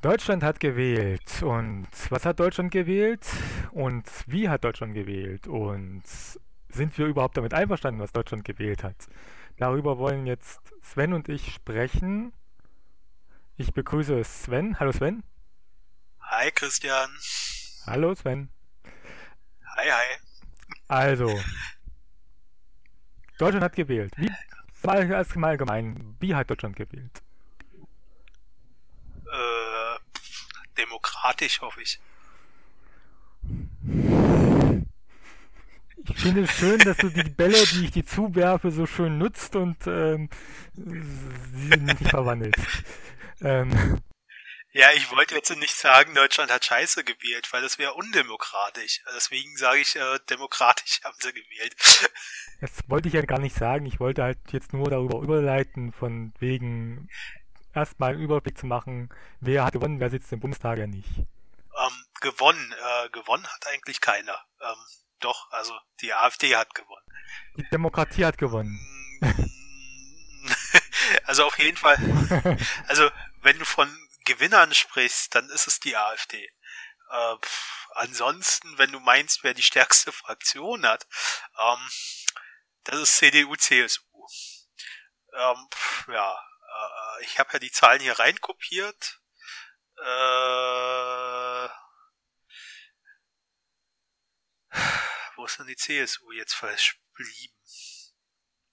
Deutschland hat gewählt. Und was hat Deutschland gewählt? Und wie hat Deutschland gewählt? Und sind wir überhaupt damit einverstanden, was Deutschland gewählt hat? Darüber wollen jetzt Sven und ich sprechen. Ich begrüße Sven. Hallo Sven. Hi Christian. Hallo Sven. Hi, hi. Also, Deutschland hat gewählt. Wie, mal allgemein, wie hat Deutschland gewählt? Äh, demokratisch, hoffe ich. Ich finde es schön, dass du die Bälle, die ich dir zuwerfe, so schön nutzt und ähm, sie nicht verwandelst. Ähm, ja, ich wollte jetzt nicht sagen, Deutschland hat Scheiße gewählt, weil das wäre undemokratisch. Deswegen sage ich, äh, demokratisch haben sie gewählt. Das wollte ich ja gar nicht sagen. Ich wollte halt jetzt nur darüber überleiten, von wegen erstmal einen Überblick zu machen, wer hat gewonnen, wer sitzt im Bundestag ja nicht. Ähm, gewonnen, äh, gewonnen hat eigentlich keiner. Ähm, doch, also die AfD hat gewonnen. Die Demokratie hat gewonnen. also auf jeden Fall. Also wenn du von Gewinnern sprichst, dann ist es die AfD. Äh, pff, ansonsten, wenn du meinst, wer die stärkste Fraktion hat, ähm, das ist CDU, CSU. Ähm, pff, ja, äh, ich habe ja die Zahlen hier reinkopiert. Äh, wo ist denn die CSU jetzt verblieben?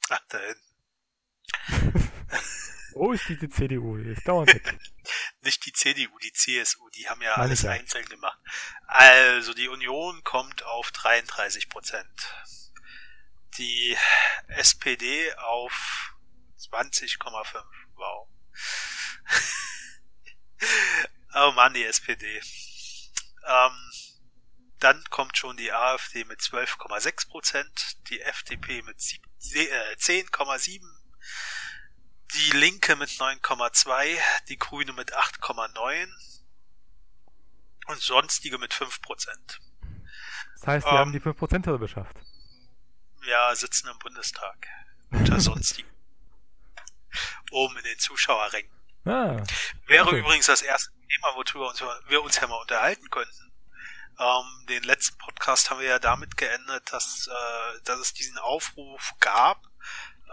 Ach, da hinten. Wo ist diese CDU? Ist dauernd weg. Nicht die CDU, die CSU, die haben ja Meine alles ja. einzeln gemacht. Also die Union kommt auf 33 Prozent. Die SPD auf 20,5. Wow. oh Mann, die SPD. Ähm, dann kommt schon die AfD mit 12,6 Prozent, die FDP mit 10,7 die Linke mit 9,2, die Grüne mit 8,9 und sonstige mit 5 Prozent. Das heißt, wir ähm, haben die 5 Prozent geschafft. Ja, sitzen im Bundestag. Unter sonstigen. Oben in den Zuschauerrängen. Ah, Wäre okay. übrigens das erste Thema, worüber wir uns ja mal unterhalten könnten. Ähm, den letzten Podcast haben wir ja damit geendet, dass, äh, dass es diesen Aufruf gab,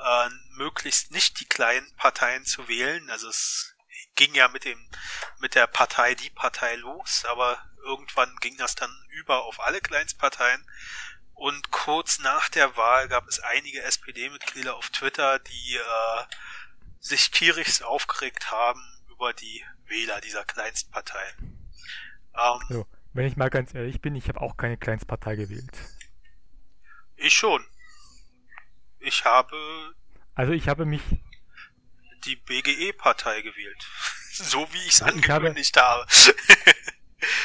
äh, möglichst nicht die kleinen Parteien zu wählen. Also es ging ja mit dem mit der Partei die Partei los, aber irgendwann ging das dann über auf alle Kleinstparteien. Und kurz nach der Wahl gab es einige SPD-Mitglieder auf Twitter, die äh, sich tierisch aufgeregt haben über die Wähler dieser Kleinstparteien. Ähm, so, wenn ich mal ganz ehrlich bin, ich habe auch keine Kleinstpartei gewählt. Ich schon. Ich habe. Also ich habe mich. Die BGE-Partei gewählt. so wie ich es angekündigt habe. habe.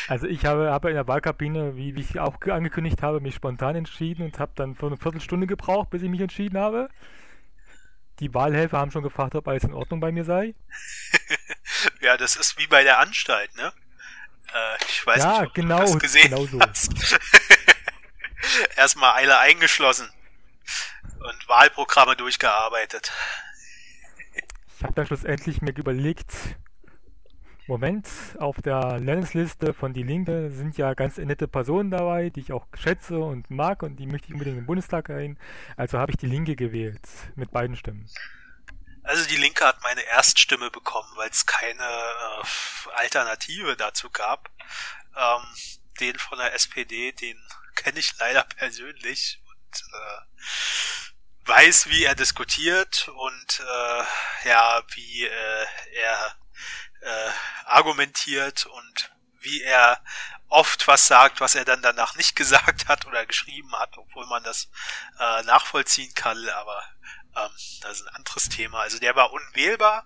also ich habe, habe in der Wahlkabine, wie, wie ich auch angekündigt habe, mich spontan entschieden und habe dann für eine Viertelstunde gebraucht, bis ich mich entschieden habe. Die Wahlhelfer haben schon gefragt, ob alles in Ordnung bei mir sei. ja, das ist wie bei der Anstalt, ne? Äh, ich weiß ja, nicht, ob genau, du das gesehen genau so. hast. Erstmal Eile eingeschlossen und Wahlprogramme durchgearbeitet. Ich habe dann schlussendlich mir überlegt, Moment, auf der Landesliste von Die Linke sind ja ganz nette Personen dabei, die ich auch schätze und mag und die möchte ich unbedingt im Bundestag rein. Also habe ich Die Linke gewählt, mit beiden Stimmen. Also die Linke hat meine Erststimme bekommen, weil es keine äh, Alternative dazu gab. Ähm, den von der SPD, den kenne ich leider persönlich und äh, weiß, wie er diskutiert und äh, ja, wie äh, er äh, argumentiert und wie er oft was sagt, was er dann danach nicht gesagt hat oder geschrieben hat, obwohl man das äh, nachvollziehen kann, aber ähm, das ist ein anderes Thema. Also der war unwählbar.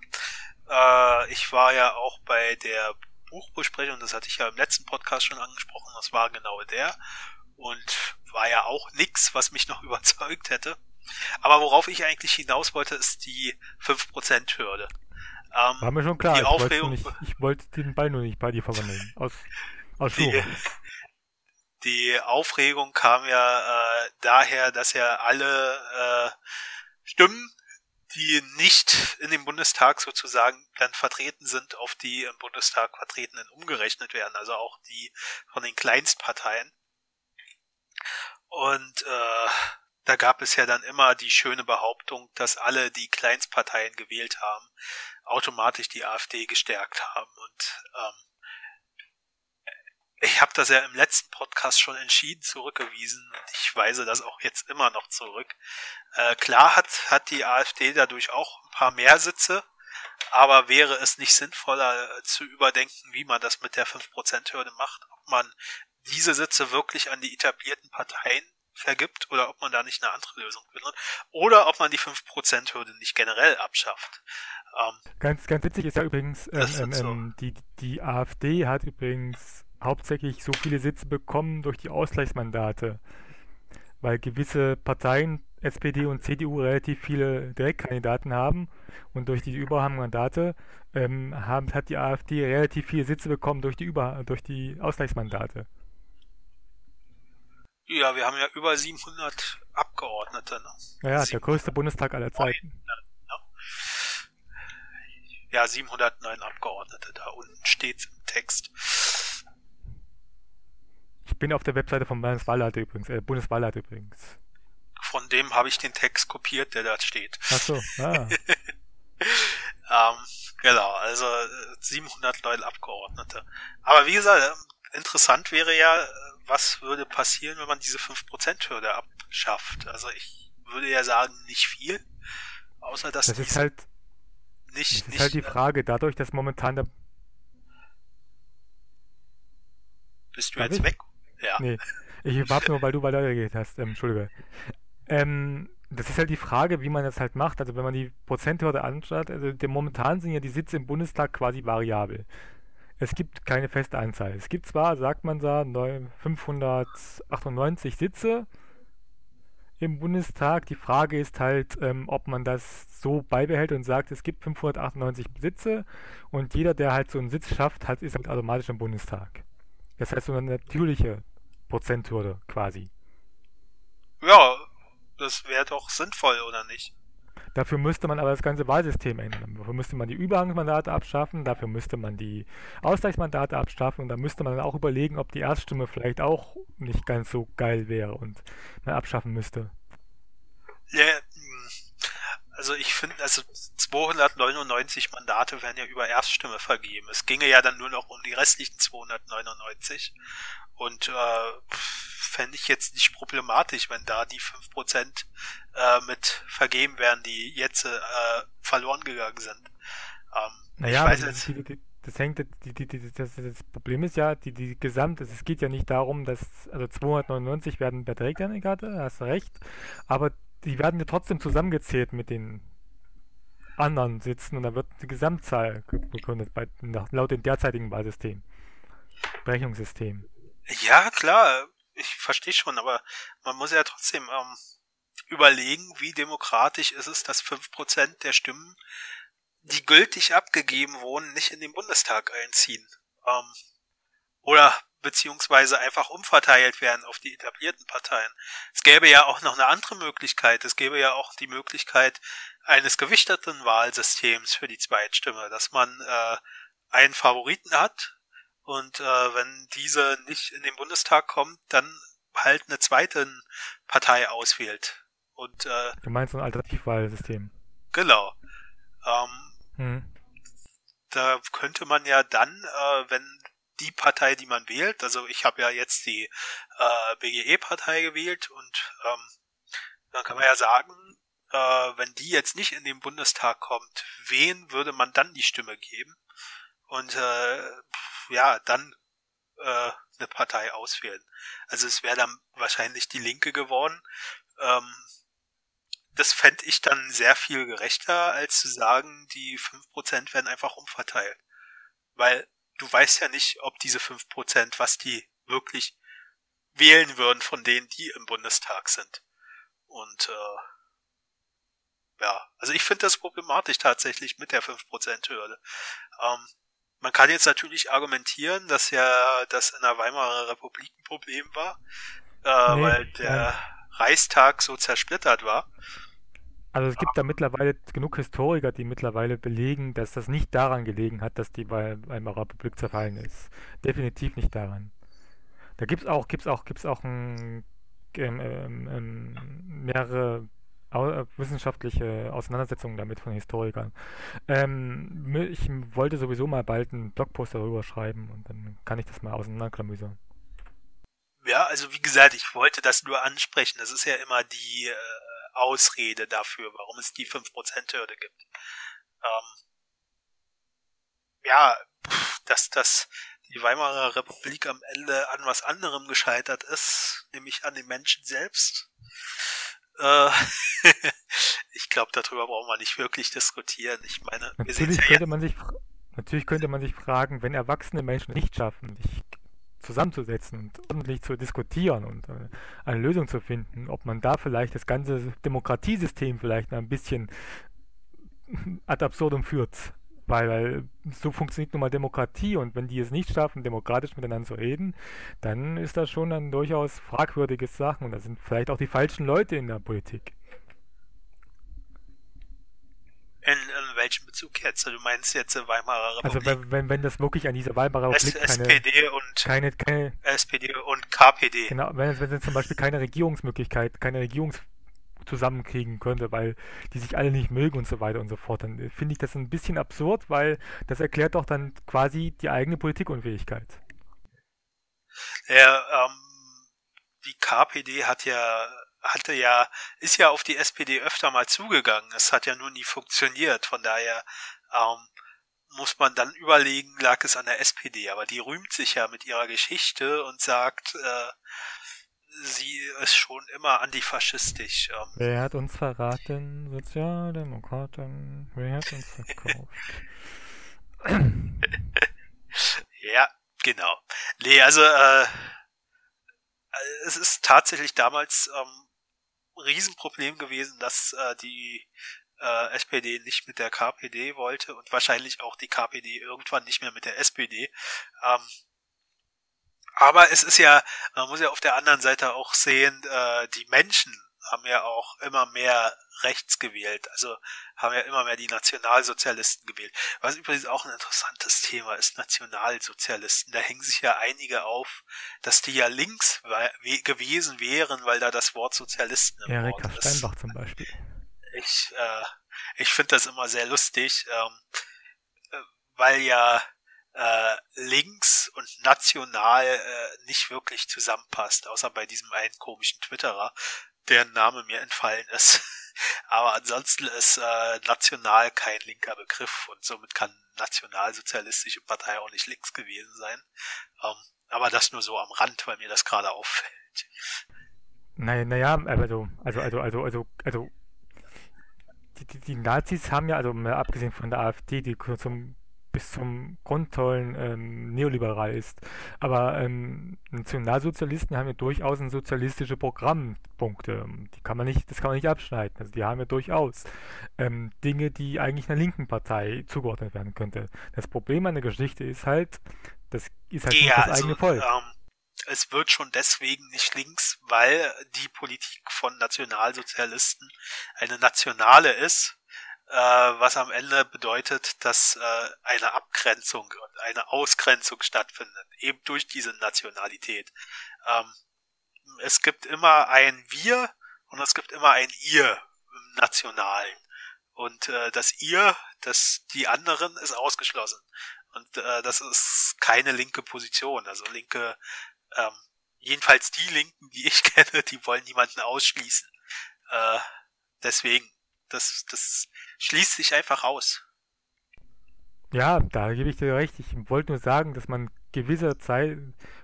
Äh, ich war ja auch bei der Buchbesprechung, das hatte ich ja im letzten Podcast schon angesprochen, das war genau der und war ja auch nix, was mich noch überzeugt hätte. Aber worauf ich eigentlich hinaus wollte, ist die 5%-Hürde. Ähm, War mir schon klar, ich, Aufregung, nicht, ich wollte den Ball nur nicht bei dir verwandeln. Aus, aus die, die Aufregung kam ja äh, daher, dass ja alle äh, Stimmen, die nicht in dem Bundestag sozusagen dann vertreten sind, auf die im Bundestag vertretenen umgerechnet werden, also auch die von den Kleinstparteien. Und äh, da gab es ja dann immer die schöne Behauptung, dass alle, die Kleinstparteien gewählt haben, automatisch die AfD gestärkt haben. Und ähm, ich habe das ja im letzten Podcast schon entschieden zurückgewiesen und ich weise das auch jetzt immer noch zurück. Äh, klar hat, hat die AfD dadurch auch ein paar mehr Sitze, aber wäre es nicht sinnvoller äh, zu überdenken, wie man das mit der 5%-Hürde macht, ob man diese Sitze wirklich an die etablierten Parteien vergibt oder ob man da nicht eine andere Lösung findet oder ob man die 5%-Hürde nicht generell abschafft. Ähm, ganz, ganz witzig ist ja übrigens, ähm, ähm, so. Ähm, die, die AfD hat übrigens hauptsächlich so viele Sitze bekommen durch die Ausgleichsmandate, weil gewisse Parteien, SPD und CDU, relativ viele Direktkandidaten haben und durch die Überhangmandate ähm, haben, hat die AfD relativ viele Sitze bekommen durch die, Über durch die Ausgleichsmandate. Ja, wir haben ja über 700 Abgeordnete. Ne? Ja, der größte Bundestag aller Zeiten. Ja, 709 Abgeordnete, da unten steht im Text. Ich bin auf der Webseite vom Bundeswahlleiter übrigens, äh, Bundeswahlleiter übrigens. Von dem habe ich den Text kopiert, der da steht. Ach so, ah. ähm, genau, also 709 äh, Abgeordnete. Aber wie gesagt, ähm, interessant wäre ja, was würde passieren, wenn man diese 5%-Hürde abschafft. Also ich würde ja sagen, nicht viel. Außer dass das ist halt nicht, das ist nicht, halt die Frage, dadurch, dass momentan der Bist du jetzt ich? weg? Ja. Nee, ich warte nur, weil du weitergeredet hast. Ähm, Entschuldige. Ähm, das ist halt die Frage, wie man das halt macht. Also wenn man die Prozenthürde anschaut, also der, momentan sind ja die Sitze im Bundestag quasi variabel. Es gibt keine feste Anzahl. Es gibt zwar, sagt man da, 598 Sitze im Bundestag. Die Frage ist halt, ähm, ob man das so beibehält und sagt, es gibt 598 Sitze und jeder, der halt so einen Sitz schafft, hat, ist halt automatisch im Bundestag. Das heißt, so eine natürliche Prozenthürde quasi. Ja, das wäre doch sinnvoll, oder nicht? Dafür müsste man aber das ganze Wahlsystem ändern. Dafür müsste man die Übergangsmandate abschaffen, dafür müsste man die Ausgleichsmandate abschaffen und da müsste man dann auch überlegen, ob die Erststimme vielleicht auch nicht ganz so geil wäre und man abschaffen müsste. Ja, also ich finde, also 299 Mandate werden ja über Erststimme vergeben. Es ginge ja dann nur noch um die restlichen 299. Und äh, fände ich jetzt nicht problematisch, wenn da die 5% äh, mit vergeben werden, die jetzt äh, verloren gegangen sind. Ähm, naja, ich weiß jetzt, die, die, das hängt, die, die, die, das, das Problem ist ja, die, die gesamte, es geht ja nicht darum, dass, also 299 werden bei Direktkarte, hast du recht, aber die werden ja trotzdem zusammengezählt mit den anderen Sitzen und da wird die Gesamtzahl begründet bei, nach, laut dem derzeitigen Wahlsystem. Berechnungssystem. Ja, klar, ich verstehe schon, aber man muss ja trotzdem ähm, überlegen, wie demokratisch ist es, dass 5% der Stimmen, die gültig abgegeben wurden, nicht in den Bundestag einziehen. Ähm, oder beziehungsweise einfach umverteilt werden auf die etablierten Parteien. Es gäbe ja auch noch eine andere Möglichkeit. Es gäbe ja auch die Möglichkeit eines gewichteten Wahlsystems für die Zweitstimme, dass man äh, einen Favoriten hat und äh, wenn diese nicht in den Bundestag kommt, dann halt eine zweite Partei auswählt. Und äh, du meinst ein Alternativwahlsystem? Genau. Ähm, hm. Da könnte man ja dann, äh, wenn die Partei, die man wählt. Also ich habe ja jetzt die äh, BGE-Partei gewählt und ähm, dann kann man ja sagen, äh, wenn die jetzt nicht in den Bundestag kommt, wen würde man dann die Stimme geben? Und äh, ja, dann äh, eine Partei auswählen. Also es wäre dann wahrscheinlich die Linke geworden. Ähm, das fände ich dann sehr viel gerechter, als zu sagen, die 5% werden einfach umverteilt. Weil du weißt ja nicht, ob diese fünf Prozent, was die wirklich wählen würden von denen, die im Bundestag sind. Und äh, ja, also ich finde das problematisch tatsächlich mit der 5%-Hürde. Ähm, man kann jetzt natürlich argumentieren, dass ja das in der Weimarer Republik ein Problem war, äh, nee, weil der ja. Reichstag so zersplittert war. Also es gibt da mittlerweile genug Historiker, die mittlerweile belegen, dass das nicht daran gelegen hat, dass die Weimarer Republik zerfallen ist. Definitiv nicht daran. Da gibt es auch, gibt's auch, gibt's auch ein, ähm, ähm, ähm mehrere au wissenschaftliche Auseinandersetzungen damit von Historikern. Ähm, ich wollte sowieso mal bald einen Blogpost darüber schreiben und dann kann ich das mal auseinanderklamüsern. Ja, also wie gesagt, ich wollte das nur ansprechen. Das ist ja immer die äh, Ausrede dafür, warum es die 5%-Hürde gibt. Ähm, ja, dass das die Weimarer Republik am Ende an was anderem gescheitert ist, nämlich an den Menschen selbst. Äh, ich glaube, darüber brauchen wir nicht wirklich diskutieren. Ich meine, natürlich ja könnte man sich natürlich könnte man sich fragen, wenn erwachsene Menschen nicht schaffen, sich zusammenzusetzen und ordentlich zu diskutieren und äh, eine Lösung zu finden, ob man da vielleicht das ganze Demokratiesystem vielleicht ein bisschen ad absurdum führt. Weil, weil so funktioniert nun mal Demokratie und wenn die es nicht schaffen, demokratisch miteinander zu reden, dann ist das schon ein durchaus fragwürdiges Sachen und da sind vielleicht auch die falschen Leute in der Politik. In, in welchem Bezug jetzt? Du meinst jetzt Weimarer also Republik? Also wenn, wenn das wirklich an dieser Weimarer Republik S keine, SPD und keine, keine SPD und KPD. Genau, wenn, wenn es zum Beispiel keine Regierungsmöglichkeit, keine Regierungs zusammenkriegen könnte, weil die sich alle nicht mögen und so weiter und so fort. Dann finde ich das ein bisschen absurd, weil das erklärt doch dann quasi die eigene Politikunfähigkeit. Ja, ähm, die KPD hat ja hatte ja, ist ja auf die SPD öfter mal zugegangen. Es hat ja nur nie funktioniert. Von daher ähm, muss man dann überlegen, lag es an der SPD. Aber die rühmt sich ja mit ihrer Geschichte und sagt, äh, sie ist schon immer antifaschistisch. Ähm. Wer hat uns verraten? Sozialdemokraten. Wer hat uns verkauft? ja, genau. Nee, also äh, es ist tatsächlich damals ähm, Riesenproblem gewesen, dass äh, die äh, SPD nicht mit der KPD wollte und wahrscheinlich auch die KPD irgendwann nicht mehr mit der SPD. Ähm, aber es ist ja, man muss ja auf der anderen Seite auch sehen, äh, die Menschen haben ja auch immer mehr rechts gewählt, also haben ja immer mehr die Nationalsozialisten gewählt. Was übrigens auch ein interessantes Thema ist, Nationalsozialisten. Da hängen sich ja einige auf, dass die ja links gewesen wären, weil da das Wort Sozialisten im Erika Wort ist. Steinbach zum Beispiel. Ich, äh, ich finde das immer sehr lustig, ähm, äh, weil ja äh, links und national äh, nicht wirklich zusammenpasst, außer bei diesem einen komischen Twitterer, deren Name mir entfallen ist. Aber ansonsten ist äh, national kein linker Begriff und somit kann nationalsozialistische Partei auch nicht links gewesen sein. Ähm, aber das nur so am Rand, weil mir das gerade auffällt. Naja, naja, also, also, also, also, also, also, die, die, die Nazis haben ja, also mal abgesehen von der AfD, die zum bis zum Grundtollen ähm, neoliberal ist. Aber ähm, Nationalsozialisten haben ja durchaus ein sozialistische Programmpunkte. Die kann man nicht, das kann man nicht abschneiden. Also die haben ja durchaus ähm, Dinge, die eigentlich einer linken Partei zugeordnet werden könnte. Das Problem an der Geschichte ist halt, das ist halt ja, das also, eigene Volk. Ähm, es wird schon deswegen nicht links, weil die Politik von Nationalsozialisten eine nationale ist äh, was am Ende bedeutet, dass äh, eine Abgrenzung und eine Ausgrenzung stattfindet, eben durch diese Nationalität. Ähm, es gibt immer ein Wir und es gibt immer ein Ihr im Nationalen. Und äh, das Ihr, das die anderen, ist ausgeschlossen. Und äh, das ist keine linke Position. Also linke, ähm, jedenfalls die Linken, die ich kenne, die wollen niemanden ausschließen. Äh, deswegen das, das schließt sich einfach aus. Ja, da gebe ich dir recht. Ich wollte nur sagen, dass man gewisse Zeit,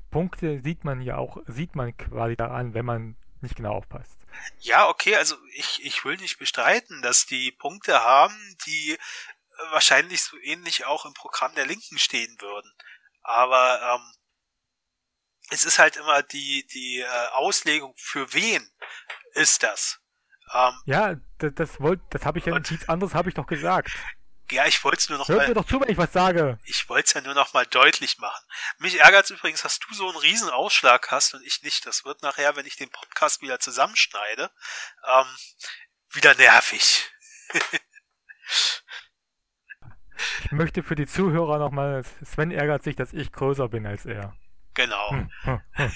Punkte sieht man ja auch, sieht man quasi daran, wenn man nicht genau aufpasst. Ja, okay, also ich, ich will nicht bestreiten, dass die Punkte haben, die wahrscheinlich so ähnlich auch im Programm der Linken stehen würden. Aber ähm, es ist halt immer die, die äh, Auslegung, für wen ist das? Ähm, ja, das, das, wollt, das habe ich ja nichts anderes habe ich doch gesagt. Ja, ich wollte es nur noch Hört mal. mir doch zu, wenn ich was sage. Ich wollte es ja nur noch mal deutlich machen. Mich ärgert übrigens, dass du so einen riesen Ausschlag hast und ich nicht. Das wird nachher, wenn ich den Podcast wieder zusammenschneide, ähm, wieder nervig. ich möchte für die Zuhörer nochmal, Sven ärgert sich, dass ich größer bin als er. Genau. Hm, hm, hm.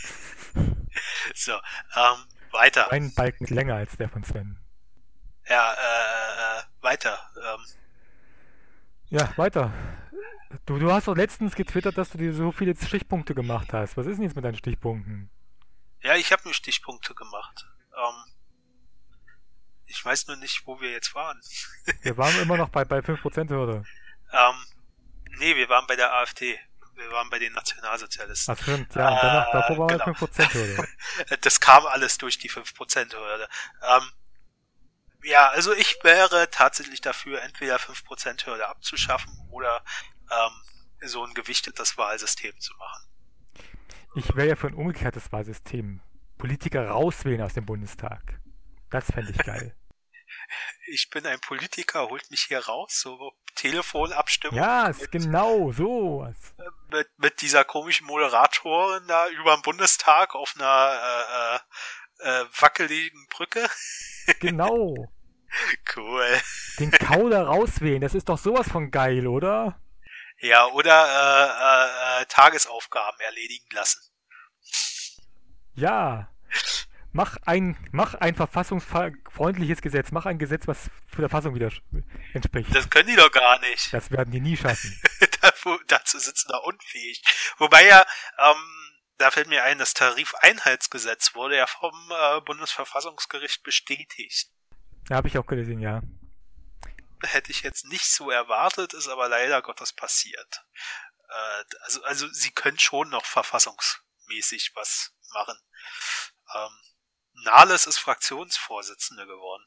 so, ähm, weiter. Ein Balken ist länger als der von Sven. Ja, äh, äh weiter. Ähm. Ja, weiter. Du, du hast doch letztens getwittert, dass du dir so viele Stichpunkte gemacht hast. Was ist denn jetzt mit deinen Stichpunkten? Ja, ich habe mir Stichpunkte gemacht. Ähm, ich weiß nur nicht, wo wir jetzt waren. wir waren immer noch bei, bei 5%-Hürde. Ähm, nee, wir waren bei der AfD. Wir waren bei den Nationalsozialisten. Ach stimmt, ja, und danach, äh, davor war genau. 5%-Hürde. das kam alles durch die 5%-Hürde. Ähm, ja, also ich wäre tatsächlich dafür, entweder 5%-Hürde abzuschaffen oder ähm, so ein gewichtetes Wahlsystem zu machen. Ich wäre ja für ein umgekehrtes Wahlsystem. Politiker rauswählen aus dem Bundestag. Das fände ich geil. Ich bin ein Politiker, holt mich hier raus, so Telefonabstimmung. Ja, ist genau so. Mit, mit dieser komischen Moderatorin da über dem Bundestag auf einer äh, äh, äh wackeligen Brücke. Genau. cool. Den Kauder rauswählen, das ist doch sowas von geil, oder? Ja, oder äh, äh, äh Tagesaufgaben erledigen lassen. Ja. Mach ein, mach ein verfassungsfreundliches Gesetz. Mach ein Gesetz, was für der Fassung wieder entspricht. Das können die doch gar nicht. Das werden die nie schaffen. Dazu sitzen da unfähig. Wobei ja, ähm, da fällt mir ein, das Tarifeinheitsgesetz wurde ja vom äh, Bundesverfassungsgericht bestätigt. Ja, habe ich auch gelesen, ja. Hätte ich jetzt nicht so erwartet, ist aber leider Gottes passiert. Äh, also, also sie können schon noch verfassungsmäßig was machen. Ähm, Nahles ist Fraktionsvorsitzende geworden.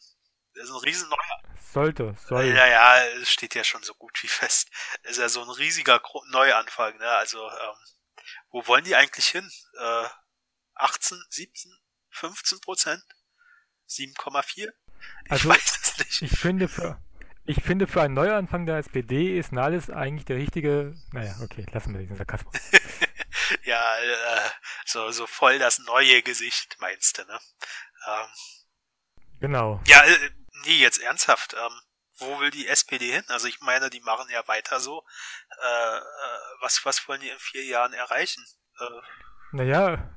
Der ist ein riesen neuer. Sollte, soll. Ja, ja, es steht ja schon so gut wie fest. ist ja so ein riesiger Neuanfang, ne? Also, ähm, wo wollen die eigentlich hin? Äh, 18, 17, 15 Prozent? 7,4? Ich also, weiß es nicht. Ich finde für, ich finde für einen Neuanfang der SPD ist Nahles eigentlich der richtige, naja, okay, lassen wir diesen Sarkasmus. ja, äh, so, so voll das neue Gesicht, meinst du, ne? Ähm, genau. Ja, äh, nee, jetzt ernsthaft. Ähm, wo will die SPD hin? Also ich meine, die machen ja weiter so. Äh, äh, was, was wollen die in vier Jahren erreichen? Äh, naja.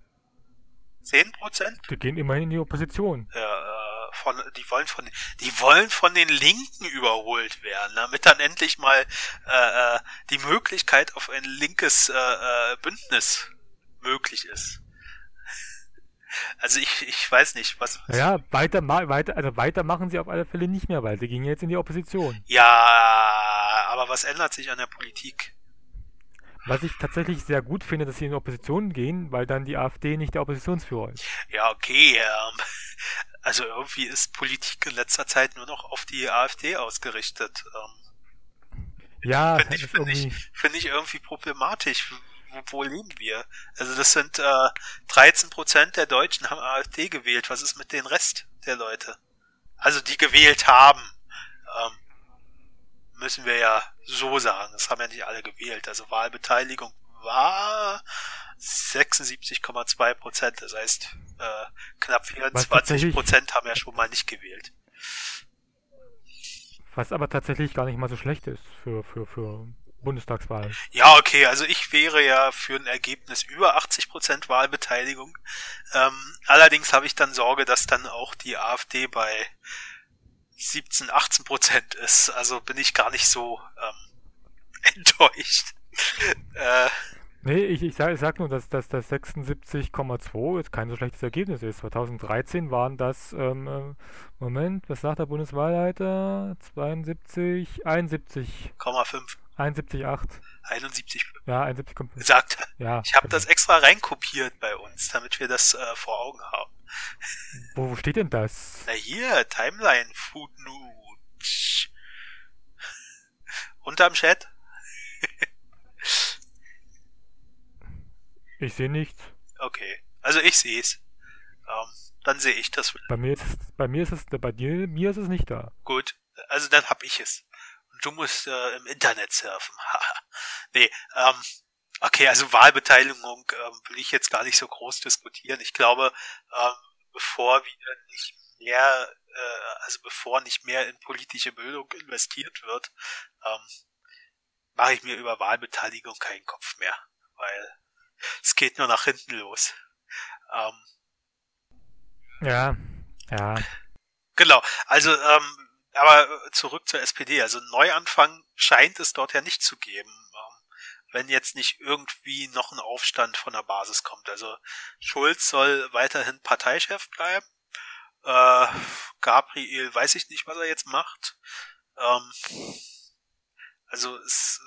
Zehn Prozent? Die gehen immerhin in die Opposition. Ja, von, die wollen von, die wollen von den Linken überholt werden, damit dann endlich mal äh, äh die Möglichkeit auf ein linkes äh, äh, Bündnis möglich ist. Also ich, ich weiß nicht, was. Ja, weiter, weiter, also weiter machen sie auf alle Fälle nicht mehr, weil sie gingen jetzt in die Opposition. Ja, aber was ändert sich an der Politik? Was ich tatsächlich sehr gut finde, dass sie in Opposition gehen, weil dann die AfD nicht der Oppositionsführer ist. Ja, okay. Ähm, also irgendwie ist Politik in letzter Zeit nur noch auf die AfD ausgerichtet. Ähm, ja, finde ich, find ich, find ich irgendwie problematisch wo, wo leben wir? Also das sind äh, 13 Prozent der Deutschen haben AfD gewählt. Was ist mit den Rest der Leute? Also die gewählt haben. Ähm, müssen wir ja so sagen. Das haben ja nicht alle gewählt. Also Wahlbeteiligung war 76,2 Prozent. Das heißt, äh, knapp 24 Prozent haben ja schon mal nicht gewählt. Was aber tatsächlich gar nicht mal so schlecht ist für, für, für Bundestagswahl. Ja, okay, also ich wäre ja für ein Ergebnis über 80% Wahlbeteiligung. Ähm, allerdings habe ich dann Sorge, dass dann auch die AfD bei 17, 18 Prozent ist. Also bin ich gar nicht so ähm, enttäuscht. äh, nee, ich, ich sage sag nur, dass, dass das 76,2 jetzt kein so schlechtes Ergebnis ist. 2013 waren das, ähm, äh, Moment, was sagt der Bundeswahlleiter? 72, 71,5. 71,8. 71. Ja, 71 kommt. Sagt Ja. Ich habe genau. das extra reinkopiert bei uns, damit wir das äh, vor Augen haben. Wo, wo steht denn das? Na hier, Timeline Footnote. Unterm Chat. ich sehe nichts. Okay. Also ich sehe es. Ähm, dann sehe ich das. Bei mir ist es, bei mir ist es, bei dir, mir ist es nicht da. Gut. Also dann hab ich es du musst äh, im Internet surfen. nee, ähm, okay, also Wahlbeteiligung ähm, will ich jetzt gar nicht so groß diskutieren. Ich glaube, ähm, bevor wir nicht mehr äh, also bevor nicht mehr in politische Bildung investiert wird, ähm, mache ich mir über Wahlbeteiligung keinen Kopf mehr, weil es geht nur nach hinten los. Ähm, ja, ja. Genau, also ähm, aber zurück zur SPD. Also Neuanfang scheint es dort ja nicht zu geben, wenn jetzt nicht irgendwie noch ein Aufstand von der Basis kommt. Also Schulz soll weiterhin Parteichef bleiben. Äh, Gabriel weiß ich nicht, was er jetzt macht. Ähm, also es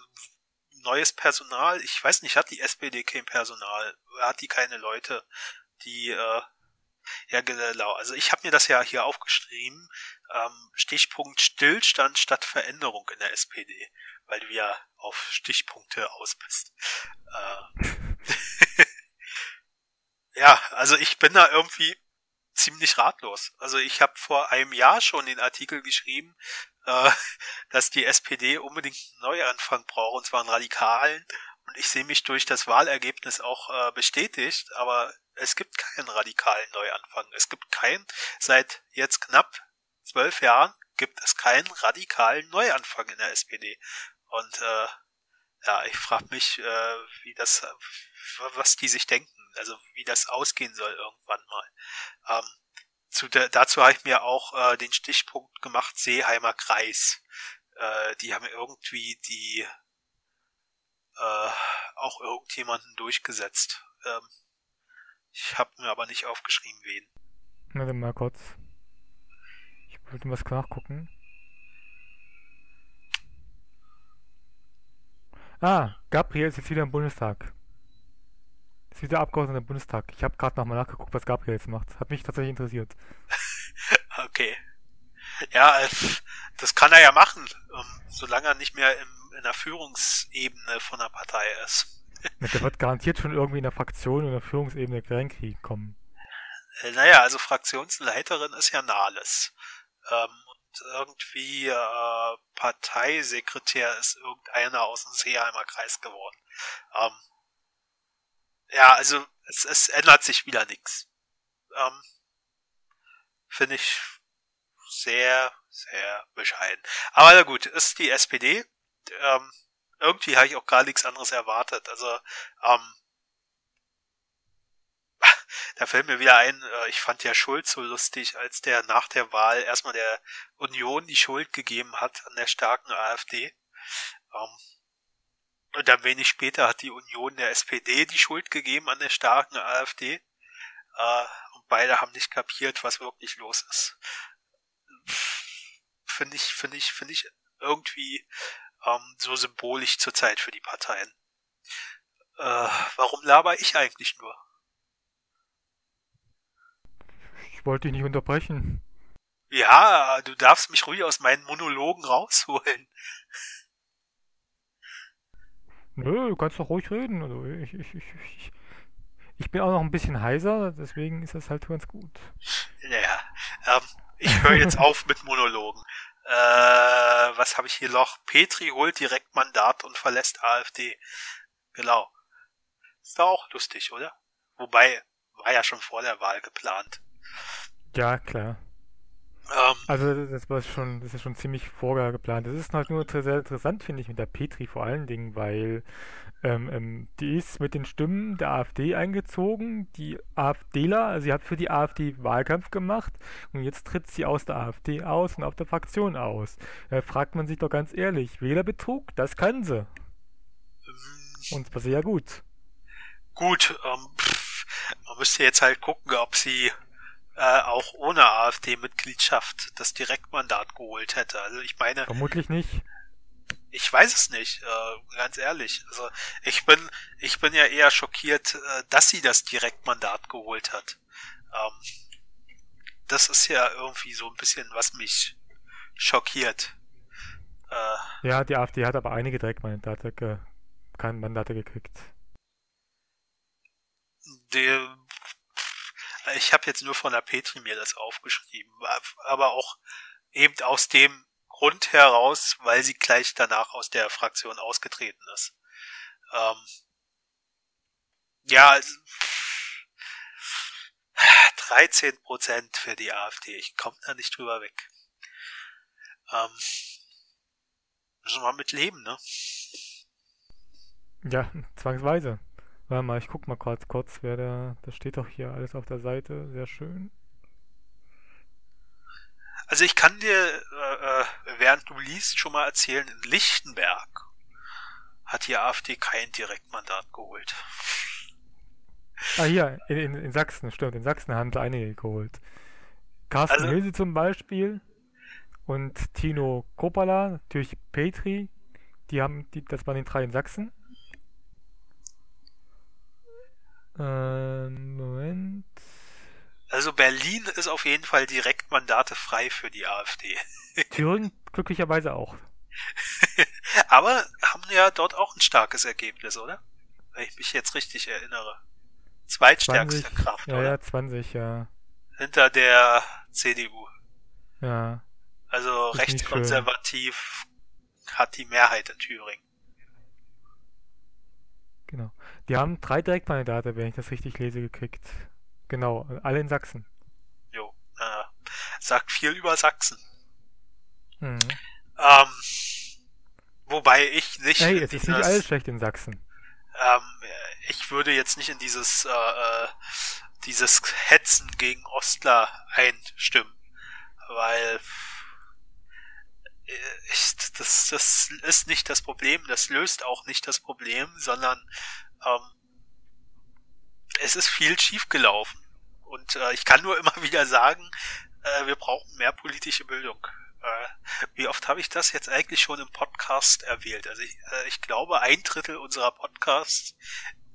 neues Personal. Ich weiß nicht, hat die SPD kein Personal? Hat die keine Leute, die äh, ja genau. Also ich habe mir das ja hier aufgeschrieben. Ähm, Stichpunkt Stillstand statt Veränderung in der SPD, weil du ja auf Stichpunkte aus bist. Äh, ja, also ich bin da irgendwie ziemlich ratlos. Also ich habe vor einem Jahr schon den Artikel geschrieben, äh, dass die SPD unbedingt einen Neuanfang braucht, und zwar einen radikalen. Und ich sehe mich durch das Wahlergebnis auch äh, bestätigt, aber es gibt keinen radikalen Neuanfang. Es gibt keinen, seit jetzt knapp zwölf Jahren gibt es keinen radikalen Neuanfang in der SPD. Und äh, ja, ich frage mich, äh, wie das, was die sich denken, also wie das ausgehen soll irgendwann mal. Ähm, zu der, dazu habe ich mir auch äh, den Stichpunkt gemacht, Seeheimer Kreis. Äh, die haben irgendwie die äh, auch irgendjemanden durchgesetzt. Ähm, ich habe mir aber nicht aufgeschrieben, wen. Warte mal kurz. Ich wollte was nachgucken. Ah, Gabriel ist jetzt wieder im Bundestag. Ist wieder Abgeordneter im Bundestag. Ich habe gerade nochmal nachgeguckt, was Gabriel jetzt macht. Hat mich tatsächlich interessiert. okay. Ja, äh, das kann er ja machen, ähm, solange er nicht mehr im, in der Führungsebene von der Partei ist. Der wird garantiert schon irgendwie in der Fraktion und der Führungsebene Kleinkrieg kommen. Äh, naja, also Fraktionsleiterin ist ja Nahles. Ähm, irgendwie äh, Parteisekretär ist irgendeiner aus dem Seeheimer Kreis geworden. Ähm, ja, also es, es ändert sich wieder nichts. Ähm, Finde ich sehr, sehr bescheiden. Aber na gut, ist die SPD. Ähm, irgendwie habe ich auch gar nichts anderes erwartet. Also, ähm, da fällt mir wieder ein, äh, ich fand ja Schuld so lustig, als der nach der Wahl erstmal der Union die Schuld gegeben hat an der starken AfD. Ähm, und dann wenig später hat die Union der SPD die Schuld gegeben an der starken AfD. Äh, und beide haben nicht kapiert, was wirklich los ist. Finde ich, finde ich, finde ich irgendwie ähm, so symbolisch zurzeit für die Parteien. Äh, warum laber ich eigentlich nur? Ich wollte dich nicht unterbrechen. Ja, du darfst mich ruhig aus meinen Monologen rausholen. Nö, du kannst doch ruhig reden. Also ich, ich, ich, ich, ich bin auch noch ein bisschen heiser, deswegen ist das halt ganz gut. Naja, ähm, ich höre jetzt auf mit Monologen. Äh, was habe ich hier noch? Petri holt direkt Mandat und verlässt AfD. Genau. Ist doch auch lustig, oder? Wobei, war ja schon vor der Wahl geplant. Ja, klar. Ähm, also das war schon, das ist schon ziemlich vorher geplant. Das ist halt nur sehr interessant, finde ich, mit der Petri vor allen Dingen, weil ähm, ähm, die ist mit den Stimmen der AfD eingezogen. Die AfDler, also sie hat für die AfD Wahlkampf gemacht und jetzt tritt sie aus der AfD aus und auf der Fraktion aus. Da fragt man sich doch ganz ehrlich, Wählerbetrug, das kann sie. Ähm, und das war sehr gut. Gut, ähm, pff, man müsste jetzt halt gucken, ob sie äh, auch ohne AfD-Mitgliedschaft das Direktmandat geholt hätte. Also ich meine. Vermutlich nicht. Ich weiß es nicht, äh, ganz ehrlich. Also ich bin, ich bin ja eher schockiert, äh, dass sie das Direktmandat geholt hat. Ähm, das ist ja irgendwie so ein bisschen, was mich schockiert. Äh, ja, die AfD hat aber einige Direktmandate ge keine Mandate gekriegt. Der, ich habe jetzt nur von der Petri mir das aufgeschrieben, aber auch eben aus dem Grund heraus, weil sie gleich danach aus der Fraktion ausgetreten ist. Ähm, ja, 13 Prozent für die AfD. Ich komme da nicht drüber weg. Ähm, müssen wir mit leben, ne? Ja, zwangsweise. Warte mal, ich guck mal kurz, kurz, wer da. Das steht doch hier alles auf der Seite. Sehr schön. Also ich kann dir, äh, äh während du liest, schon mal erzählen, in Lichtenberg hat die AfD kein Direktmandat geholt. Ah, hier, in, in, in Sachsen, stimmt. In Sachsen haben sie einige geholt. Carsten also, Hilse zum Beispiel und Tino Kopala, natürlich Petri, die haben, die, das waren die drei in Sachsen. Ähm, Moment. Also Berlin ist auf jeden Fall Direktmandate frei für die AfD. Thüringen glücklicherweise auch. Aber haben ja dort auch ein starkes Ergebnis, oder? Wenn ich mich jetzt richtig erinnere. Zweitstärkste 20, Kraft, ja, oder? Ja, 20, ja. Hinter der CDU. Ja. Also rechtskonservativ hat die Mehrheit in Thüringen. Die haben drei Direktmandate, wenn ich das richtig lese, gekriegt. Genau, alle in Sachsen. Jo, äh, sagt viel über Sachsen. Mhm. Ähm, wobei ich nicht. Hey, es ist nicht alles schlecht in Sachsen. Ähm, ich würde jetzt nicht in dieses, äh, äh, dieses Hetzen gegen Ostler einstimmen, weil ich, das, das ist nicht das Problem, das löst auch nicht das Problem, sondern ähm, es ist viel schiefgelaufen. Und äh, ich kann nur immer wieder sagen, äh, wir brauchen mehr politische Bildung. Äh, wie oft habe ich das jetzt eigentlich schon im Podcast erwählt? Also ich, äh, ich glaube, ein Drittel unserer Podcasts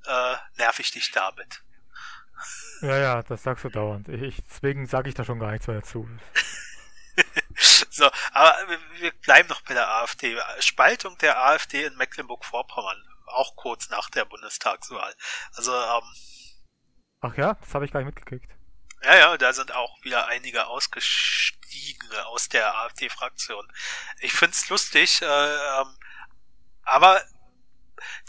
äh, nerv ich dich damit. Ja, ja, das sagst du dauernd. Ich, deswegen sage ich da schon gar nichts mehr dazu. so, aber wir bleiben noch bei der AfD. Spaltung der AfD in Mecklenburg-Vorpommern, auch kurz nach der Bundestagswahl. Also, ähm, Ach ja, das habe ich gar nicht mitgekriegt. Ja, ja, da sind auch wieder einige ausgestiegen aus der AfD-Fraktion. Ich find's lustig, äh, ähm, aber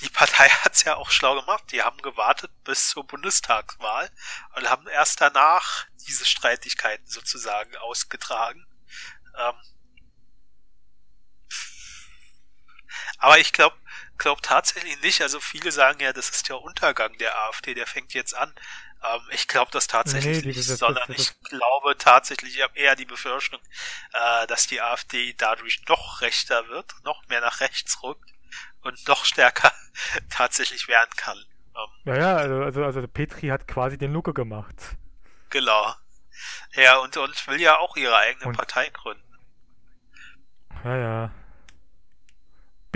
die Partei hat's ja auch schlau gemacht. Die haben gewartet bis zur Bundestagswahl und haben erst danach diese Streitigkeiten sozusagen ausgetragen. Ähm, aber ich glaube glaub tatsächlich nicht. Also viele sagen ja, das ist der Untergang der AfD, der fängt jetzt an. Ähm, ich glaube das tatsächlich nee, nicht, das, sondern das, das, ich glaube tatsächlich, ich habe eher die Befürchtung, äh, dass die AfD dadurch noch rechter wird, noch mehr nach rechts rückt und noch stärker tatsächlich werden kann. Ähm, ja, ja, also, also, also Petri hat quasi den Luke gemacht. Genau. Ja, und, und will ja auch ihre eigene und, Partei gründen. Ja, ja.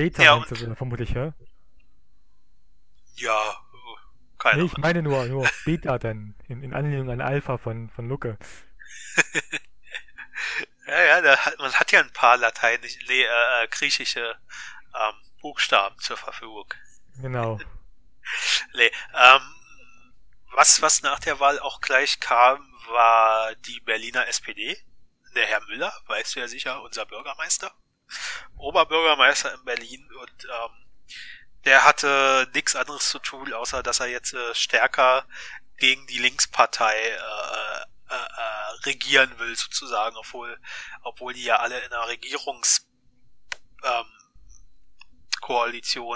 Beta ja, meinst du vermutlich, ja? Ja, keine Nee, ich meine nur, nur Beta dann, in, in Anlehnung an Alpha von, von Lucke. ja, ja, da hat, man hat ja ein paar lateinische, nee, äh, griechische ähm, Buchstaben zur Verfügung. Genau. nee, ähm, was, was nach der Wahl auch gleich kam, war die Berliner SPD. Der Herr Müller, weißt du ja sicher, unser Bürgermeister. Oberbürgermeister in Berlin und ähm, der hatte nichts anderes zu tun, außer dass er jetzt äh, stärker gegen die Linkspartei äh, äh, äh, regieren will, sozusagen, obwohl, obwohl die ja alle in einer Regierungs ähm,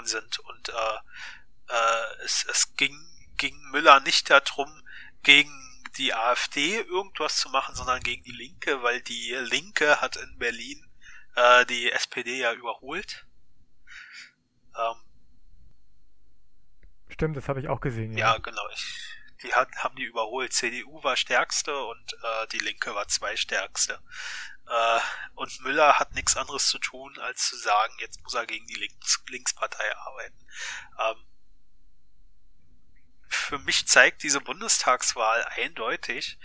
sind und äh, äh, es, es ging, ging Müller nicht darum, gegen die AfD irgendwas zu machen, sondern gegen die Linke, weil die Linke hat in Berlin äh, die SPD ja überholt. Ähm, Stimmt, das habe ich auch gesehen. Ja, ja genau. Ich, die hat, haben die überholt. CDU war stärkste und äh, die Linke war zweistärkste. Äh, und Müller hat nichts anderes zu tun, als zu sagen, jetzt muss er gegen die Links Linkspartei arbeiten. Ähm, für mich zeigt diese Bundestagswahl eindeutig,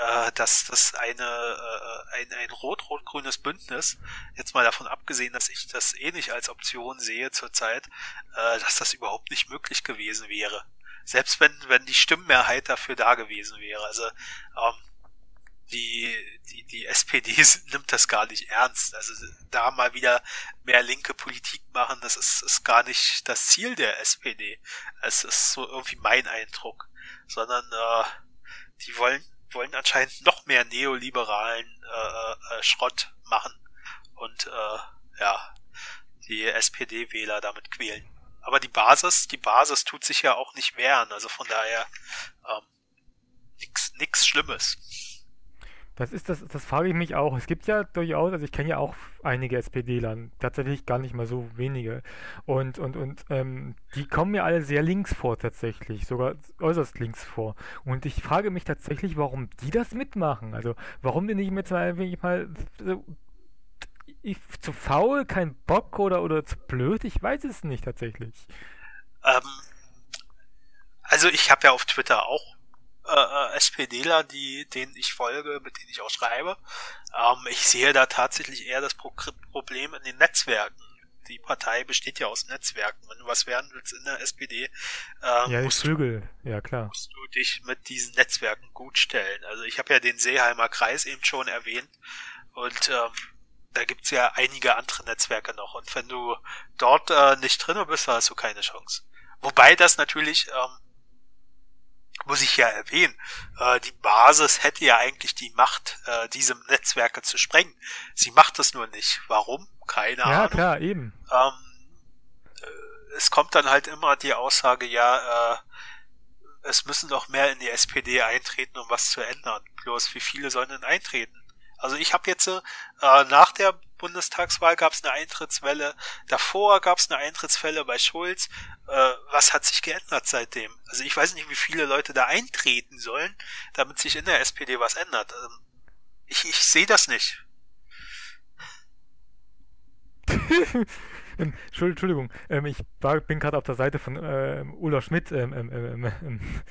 äh, dass das eine äh, ein, ein rot-rot-grünes Bündnis, jetzt mal davon abgesehen, dass ich das eh nicht als Option sehe zurzeit, äh, dass das überhaupt nicht möglich gewesen wäre. Selbst wenn, wenn die Stimmenmehrheit dafür da gewesen wäre. Also ähm, die, die, die SPD nimmt das gar nicht ernst. Also da mal wieder mehr linke Politik machen, das ist, ist gar nicht das Ziel der SPD. Es ist so irgendwie mein Eindruck. Sondern äh, die wollen wollen anscheinend noch mehr neoliberalen äh, äh, Schrott machen und äh, ja, die SPD-Wähler damit quälen. Aber die Basis, die Basis tut sich ja auch nicht wehren, also von daher ähm, nix, nix Schlimmes. Das ist das, das frage ich mich auch. Es gibt ja durchaus, also ich kenne ja auch einige SPDler, tatsächlich gar nicht mal so wenige. Und, und, und ähm, die kommen mir alle sehr links vor tatsächlich, sogar äußerst links vor. Und ich frage mich tatsächlich, warum die das mitmachen. Also warum die nicht mit mal, mal so, ich, zu faul, kein Bock oder, oder zu blöd, ich weiß es nicht tatsächlich. Ähm, also ich habe ja auf Twitter auch äh, äh SPDler, die, denen ich folge, mit denen ich auch schreibe. Ähm, ich sehe da tatsächlich eher das Pro Problem in den Netzwerken. Die Partei besteht ja aus Netzwerken. Wenn du was werden willst in der SPD, ähm, ja, musst, Flügel. ja, klar. musst du dich mit diesen Netzwerken gut stellen. Also ich habe ja den Seeheimer Kreis eben schon erwähnt und ähm, da gibt's ja einige andere Netzwerke noch. Und wenn du dort äh, nicht drin bist, hast du keine Chance. Wobei das natürlich ähm, muss ich ja erwähnen, äh, die Basis hätte ja eigentlich die Macht, äh, diese Netzwerke zu sprengen. Sie macht es nur nicht. Warum? Keine ja, Ahnung. Ja, klar, eben. Ähm, äh, es kommt dann halt immer die Aussage, ja, äh, es müssen doch mehr in die SPD eintreten, um was zu ändern. Bloß wie viele sollen denn eintreten? Also ich habe jetzt äh, nach der Bundestagswahl gab es eine Eintrittswelle, davor gab es eine Eintrittswelle bei Schulz. Äh, was hat sich geändert seitdem? Also ich weiß nicht, wie viele Leute da eintreten sollen, damit sich in der SPD was ändert. Ähm, ich, ich sehe das nicht. Entschuldigung, ähm, ich war, bin gerade auf der Seite von äh, Ulla Schmidt. Ähm, ähm, ähm,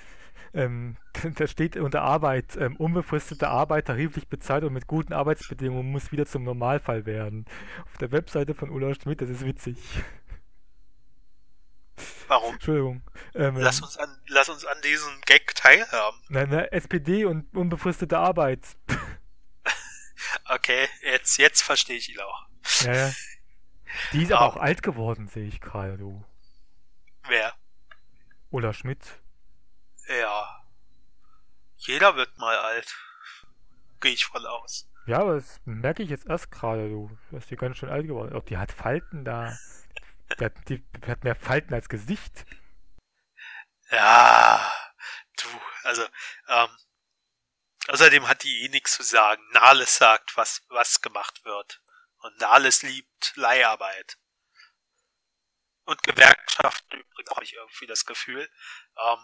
ähm da steht unter Arbeit, ähm, unbefristete Arbeit, tariflich bezahlt und mit guten Arbeitsbedingungen muss wieder zum Normalfall werden. Auf der Webseite von Ulla Schmidt, das ist witzig. Warum? Entschuldigung. Ähm, lass, uns an, lass uns an diesem Gag teilhaben. Nein, nein, SPD und unbefristete Arbeit. okay, jetzt, jetzt verstehe ich ihn auch. Ja, ja. Die ist aber auch alt geworden, sehe ich gerade, du. Wer? Ulla Schmidt. Ja. Jeder wird mal alt. Gehe ich voll aus. Ja, aber das merke ich jetzt erst gerade, du. Du bist die ganz schön alt geworden. Ob die hat Falten da. Die hat, die hat mehr Falten als Gesicht. Ja, du, also, ähm, außerdem hat die eh nichts zu sagen. Nahles sagt, was, was gemacht wird. Und Nahles liebt Leiharbeit. Und Gewerkschaften übrigens habe ich irgendwie das Gefühl. Ähm,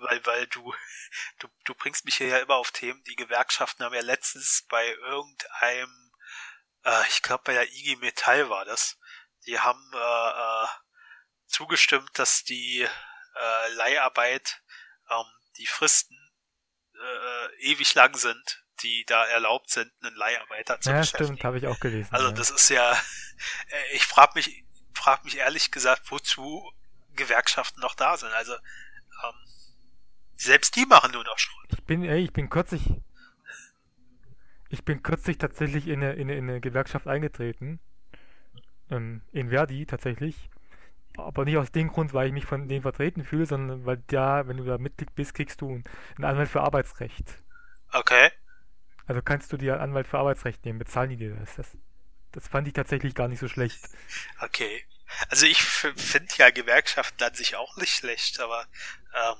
weil, weil du, du, du bringst mich hier ja immer auf Themen. Die Gewerkschaften haben ja letztens bei irgendeinem, äh, ich glaube bei der IG Metall war das, die haben äh, äh, zugestimmt, dass die äh, Leiharbeit, ähm, die Fristen äh, ewig lang sind, die da erlaubt sind, einen Leiharbeiter zu ja, beschäftigen. Stimmt, habe ich auch gelesen. Also ja. das ist ja, äh, ich frage mich, frag mich ehrlich gesagt, wozu Gewerkschaften noch da sind. Also ähm, selbst die machen nur noch Schrott. Ich bin, ey, ich bin kürzlich. Ich bin kürzlich tatsächlich in eine, in eine, in eine Gewerkschaft eingetreten. Ähm, in Verdi tatsächlich. Aber nicht aus dem Grund, weil ich mich von denen vertreten fühle, sondern weil da, wenn du da Mitglied bist, kriegst du einen Anwalt für Arbeitsrecht. Okay. Also kannst du dir einen Anwalt für Arbeitsrecht nehmen, bezahlen die dir das. Das, das fand ich tatsächlich gar nicht so schlecht. Okay. Also ich finde ja Gewerkschaften an sich auch nicht schlecht, aber ähm,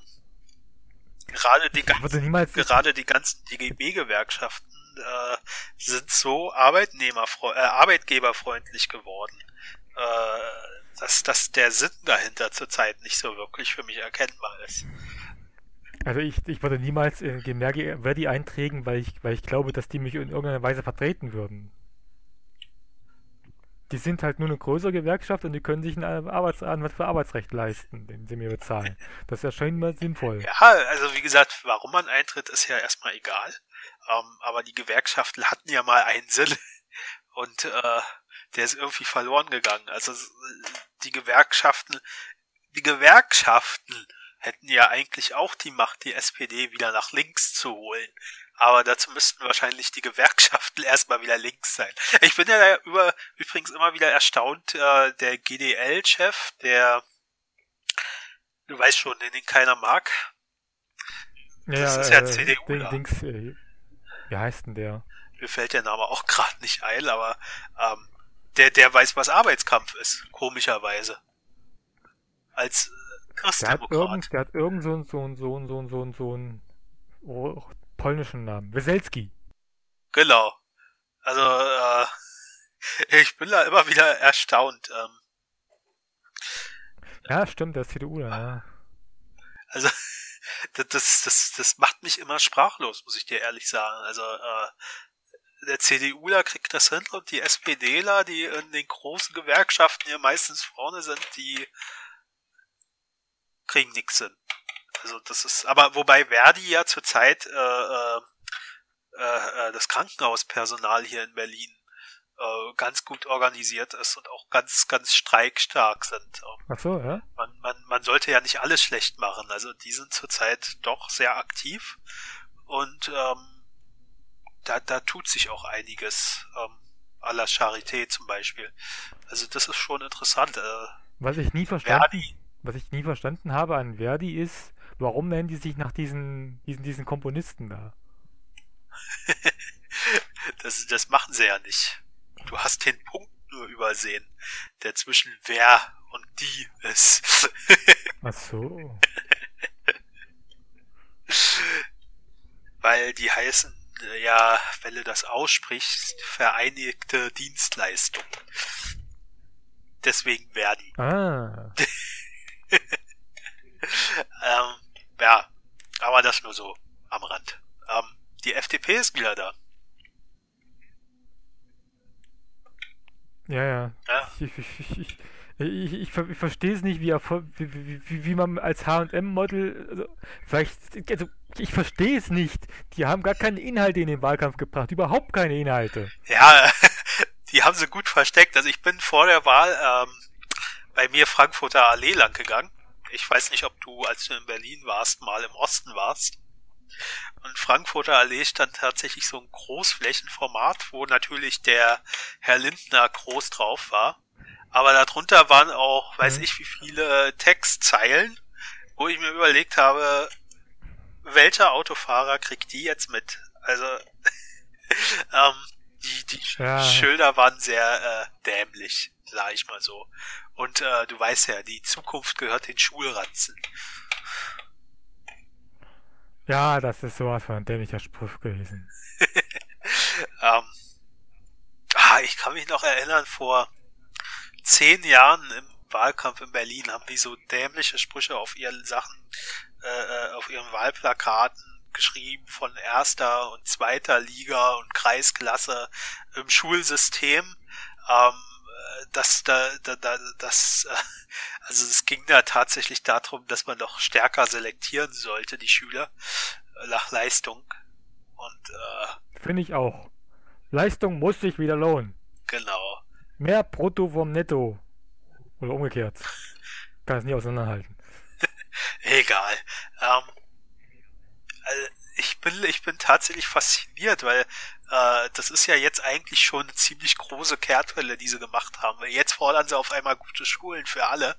Gerade die, ganzen, gerade die ganzen DGB-Gewerkschaften äh, sind so Arbeitnehmerfre äh, arbeitgeberfreundlich geworden, äh, dass, dass der Sinn dahinter zurzeit nicht so wirklich für mich erkennbar ist. Also ich, ich würde niemals in Gemerke Verdi eintragen, weil ich, weil ich glaube, dass die mich in irgendeiner Weise vertreten würden die sind halt nur eine größere Gewerkschaft und die können sich einen Arbeitsanwalt für Arbeitsrecht leisten, den sie mir bezahlen. Das erscheint mir sinnvoll. Ja, also wie gesagt, warum man eintritt, ist ja erstmal egal. Ähm, aber die Gewerkschaften hatten ja mal einen Sinn und äh, der ist irgendwie verloren gegangen. Also die Gewerkschaften, die Gewerkschaften hätten ja eigentlich auch die Macht, die SPD wieder nach links zu holen. Aber dazu müssten wahrscheinlich die Gewerkschaften erstmal wieder links sein. Ich bin ja über, übrigens immer wieder erstaunt, äh, der GDL-Chef, der, du weißt schon, den, den keiner mag. Ja, Das ist ja äh, CDU da. Dings, äh, wie heißt denn der? Mir fällt der Name auch gerade nicht ein, aber ähm, der, der weiß, was Arbeitskampf ist, komischerweise. Als äh, Der hat Christdemokrat. irgend, der hat irgend so einen so einen so einen so einen so einen so einen oh, polnischen Namen. Weselski. Genau. Also, äh, ich bin da immer wieder erstaunt. Ähm, Ja, stimmt, der ist CDU, ja. also, das, das, das, macht mich immer sprachlos, muss ich dir ehrlich sagen. Also, äh, der CDUler kriegt das hin und die SPDler, die in den großen Gewerkschaften hier meistens vorne sind, die kriegen nichts hin. Also das ist, aber wobei Verdi ja zurzeit äh, äh, äh, äh, das Krankenhauspersonal hier in Berlin äh, ganz gut organisiert ist und auch ganz, ganz streikstark sind. Ähm, Ach so, ja? Man, man, man sollte ja nicht alles schlecht machen. Also die sind zurzeit doch sehr aktiv und ähm, da, da tut sich auch einiges. Ähm, à la Charité zum Beispiel. Also das ist schon interessant. Äh, Was ich nie verstanden, Verdi, was ich nie verstanden habe an Verdi ist, warum nennen die sich nach diesen, diesen, diesen Komponisten da? das, das machen sie ja nicht. Du hast den Punkt nur übersehen, der zwischen wer und die ist. Ach so. Weil die heißen äh, ja, wenn du das aussprichst, Vereinigte Dienstleistung. Deswegen Verdi. Ah. Ähm, ja, aber das nur so am Rand. Ähm, die FDP ist wieder da. Ja, ja. Ja. Ich, ich, ich, ich, ich, ich, ver- ich verstehe es nicht, wie, wie, wie, wie man als H&M-Model, also, vielleicht, also, ich verstehe es nicht. Die haben gar keine Inhalte in den Wahlkampf gebracht, überhaupt keine Inhalte. Ja, die haben sie gut versteckt. Also ich bin vor der Wahl ähm, bei mir Frankfurter Allee lang gegangen. Ich weiß nicht, ob du, als du in Berlin warst, mal im Osten warst. Und Frankfurter Allee stand tatsächlich so ein Großflächenformat, wo natürlich der Herr Lindner groß drauf war. Aber darunter waren auch, weiß Mhm. ich, wie viele Textzeilen, wo ich mir überlegt habe, welcher Autofahrer kriegt die jetzt mit? Also, ähm, die, die Ja. Schilder waren sehr äh, dämlich, sag ich mal so. Und äh, du weißt ja, die Zukunft gehört den Schulranzen. Ja, das ist sowas von ein dämlicher Spruch gewesen. Ähm, ah, ich kann mich noch erinnern, vor zehn Jahren im Wahlkampf in Berlin haben die so dämliche Sprüche auf ihren Sachen, äh, äh, auf ihren Wahlplakaten geschrieben von erster und zweiter Liga und Kreisklasse im Schulsystem. Ähm, dass da, da, da, das, äh, also es ging da tatsächlich darum, dass man doch stärker selektieren sollte, die Schüler, äh, nach Leistung. Und äh, Finde ich auch. Leistung muss sich wieder lohnen. genau. Mehr Brutto vom Netto. Oder umgekehrt. Kann es nie auseinanderhalten. Egal. Ähm, also ich bin, ich bin tatsächlich fasziniert, weil äh, das ist ja jetzt eigentlich schon eine ziemlich große Kehrtwelle, die sie gemacht haben. Jetzt fordern sie auf einmal gute Schulen für alle.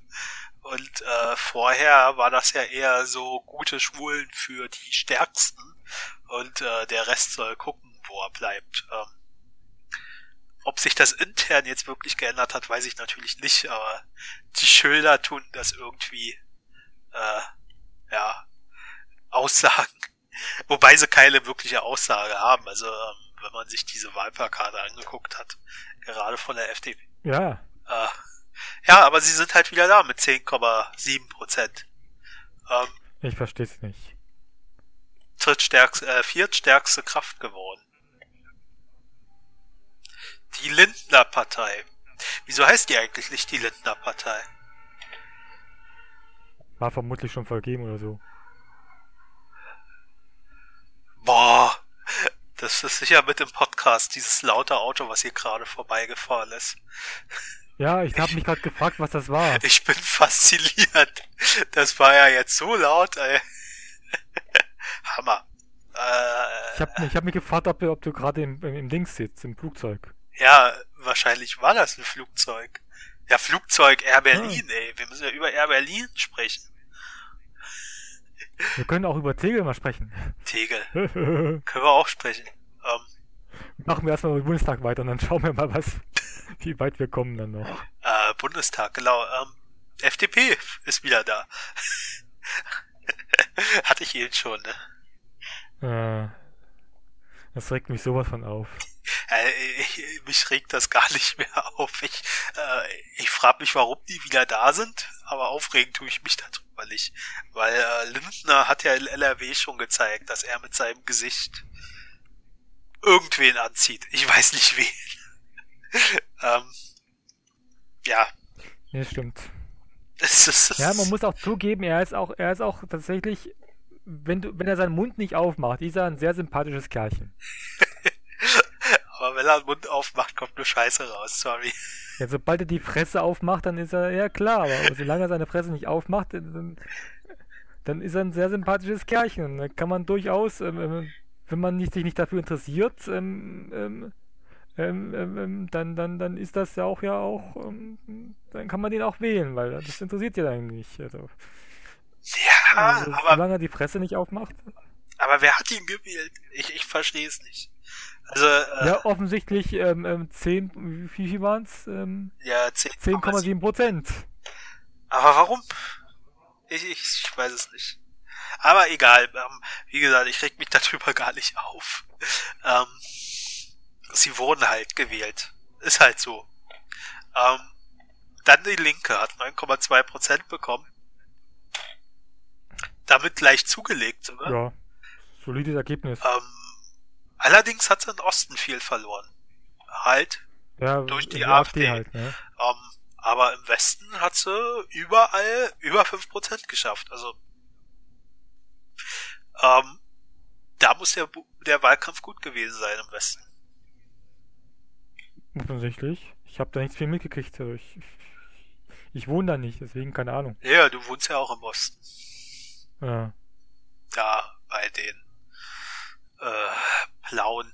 Und äh, vorher war das ja eher so gute Schulen für die Stärksten und äh, der Rest soll gucken, wo er bleibt. Ähm, ob sich das intern jetzt wirklich geändert hat, weiß ich natürlich nicht, aber die Schilder tun das irgendwie äh, ja, Aussagen. Wobei sie keine wirkliche Aussage haben. Also, ähm, wenn man sich diese Wahlplakate angeguckt hat, gerade von der FDP. Ja, Äh, ja, aber sie sind halt wieder da mit 10,7 Prozent. Ähm, ich verstehe es nicht. drittstärkste, äh, viertstärkste Kraft geworden. Die Lindner Partei. Wieso heißt die eigentlich nicht die Lindner Partei? War vermutlich schon vergeben oder so. Boah, das ist sicher mit im Podcast, dieses laute Auto, was hier gerade vorbeigefahren ist. Ja, ich habe mich gerade gefragt, was das war. Ich bin fasziniert. Das war ja jetzt so laut, ey. Hammer. Äh, Ich habe ich hab mich gefragt, ob, du- ob du gerade im, im, im Dings sitzt, im Flugzeug. ja, wahrscheinlich war das ein Flugzeug. Ja, Flugzeug Air Berlin, ey. Wir müssen ja über Air Berlin sprechen. Wir können auch über Tegel mal sprechen. Tegel. können wir auch sprechen. Ähm, Machen wir erstmal den Bundestag weiter und dann schauen wir mal, was, wie weit wir kommen dann noch. Äh, Bundestag, genau. Ähm, FDP ist wieder da. Hatte ich eben schon, ne? Äh, das regt mich sowas von auf. Äh, ich, mich regt das gar nicht mehr auf. Ich, äh, ich frage mich, warum die wieder da sind, aber aufregen tue ich mich darüber nicht. Weil äh, Lindner hat ja in LRW schon gezeigt, dass er mit seinem Gesicht irgendwen anzieht. Ich weiß nicht wen. ähm, ja. Ja, stimmt. Das, das, das, ja, man muss auch zugeben, er ist auch, er ist auch tatsächlich, wenn du, wenn er seinen Mund nicht aufmacht, ist er ein sehr sympathisches Kerlchen. Aber wenn er den Mund aufmacht, kommt nur Scheiße raus, sorry. Ja, sobald er die Fresse aufmacht, dann ist er, ja klar, aber solange er seine Fresse nicht aufmacht, dann, dann ist er ein sehr sympathisches Kerlchen. Da kann man durchaus, ähm, ähm wenn man nicht, sich nicht dafür interessiert, ähm, ähm, ähm, ähm, dann, dann, dann ist das ja auch ja auch, dann kann man den auch wählen, weil das interessiert ja eigentlich. Also, ja, also, aber. Solange er die Fresse nicht aufmacht. Aber wer hat ihn gewählt? Ich, ich verstehe es nicht. Also, äh, ja, offensichtlich ähm, ähm, 10, wie viel waren es? Ähm, ja, 10,7 10, Prozent. Aber warum? Ich, ich, ich weiß es nicht. Aber egal, ähm, wie gesagt, ich reg mich darüber gar nicht auf. Ähm, sie wurden halt gewählt. Ist halt so. Ähm, dann die Linke hat 9,2 Prozent bekommen. Damit gleich zugelegt sogar. Ja, solides Ergebnis. Ähm, allerdings hat sie in Osten viel verloren. Halt. Ja, durch die AfD. AfD halt, ne? ähm, aber im Westen hat sie überall über 5% geschafft. Also ähm, da muss der, der Wahlkampf gut gewesen sein im Westen. Offensichtlich. Ich habe da nichts viel mitgekriegt. Also ich, ich wohne da nicht, deswegen keine Ahnung. Ja, du wohnst ja auch im Osten. Ja. Da bei den äh, Blauen.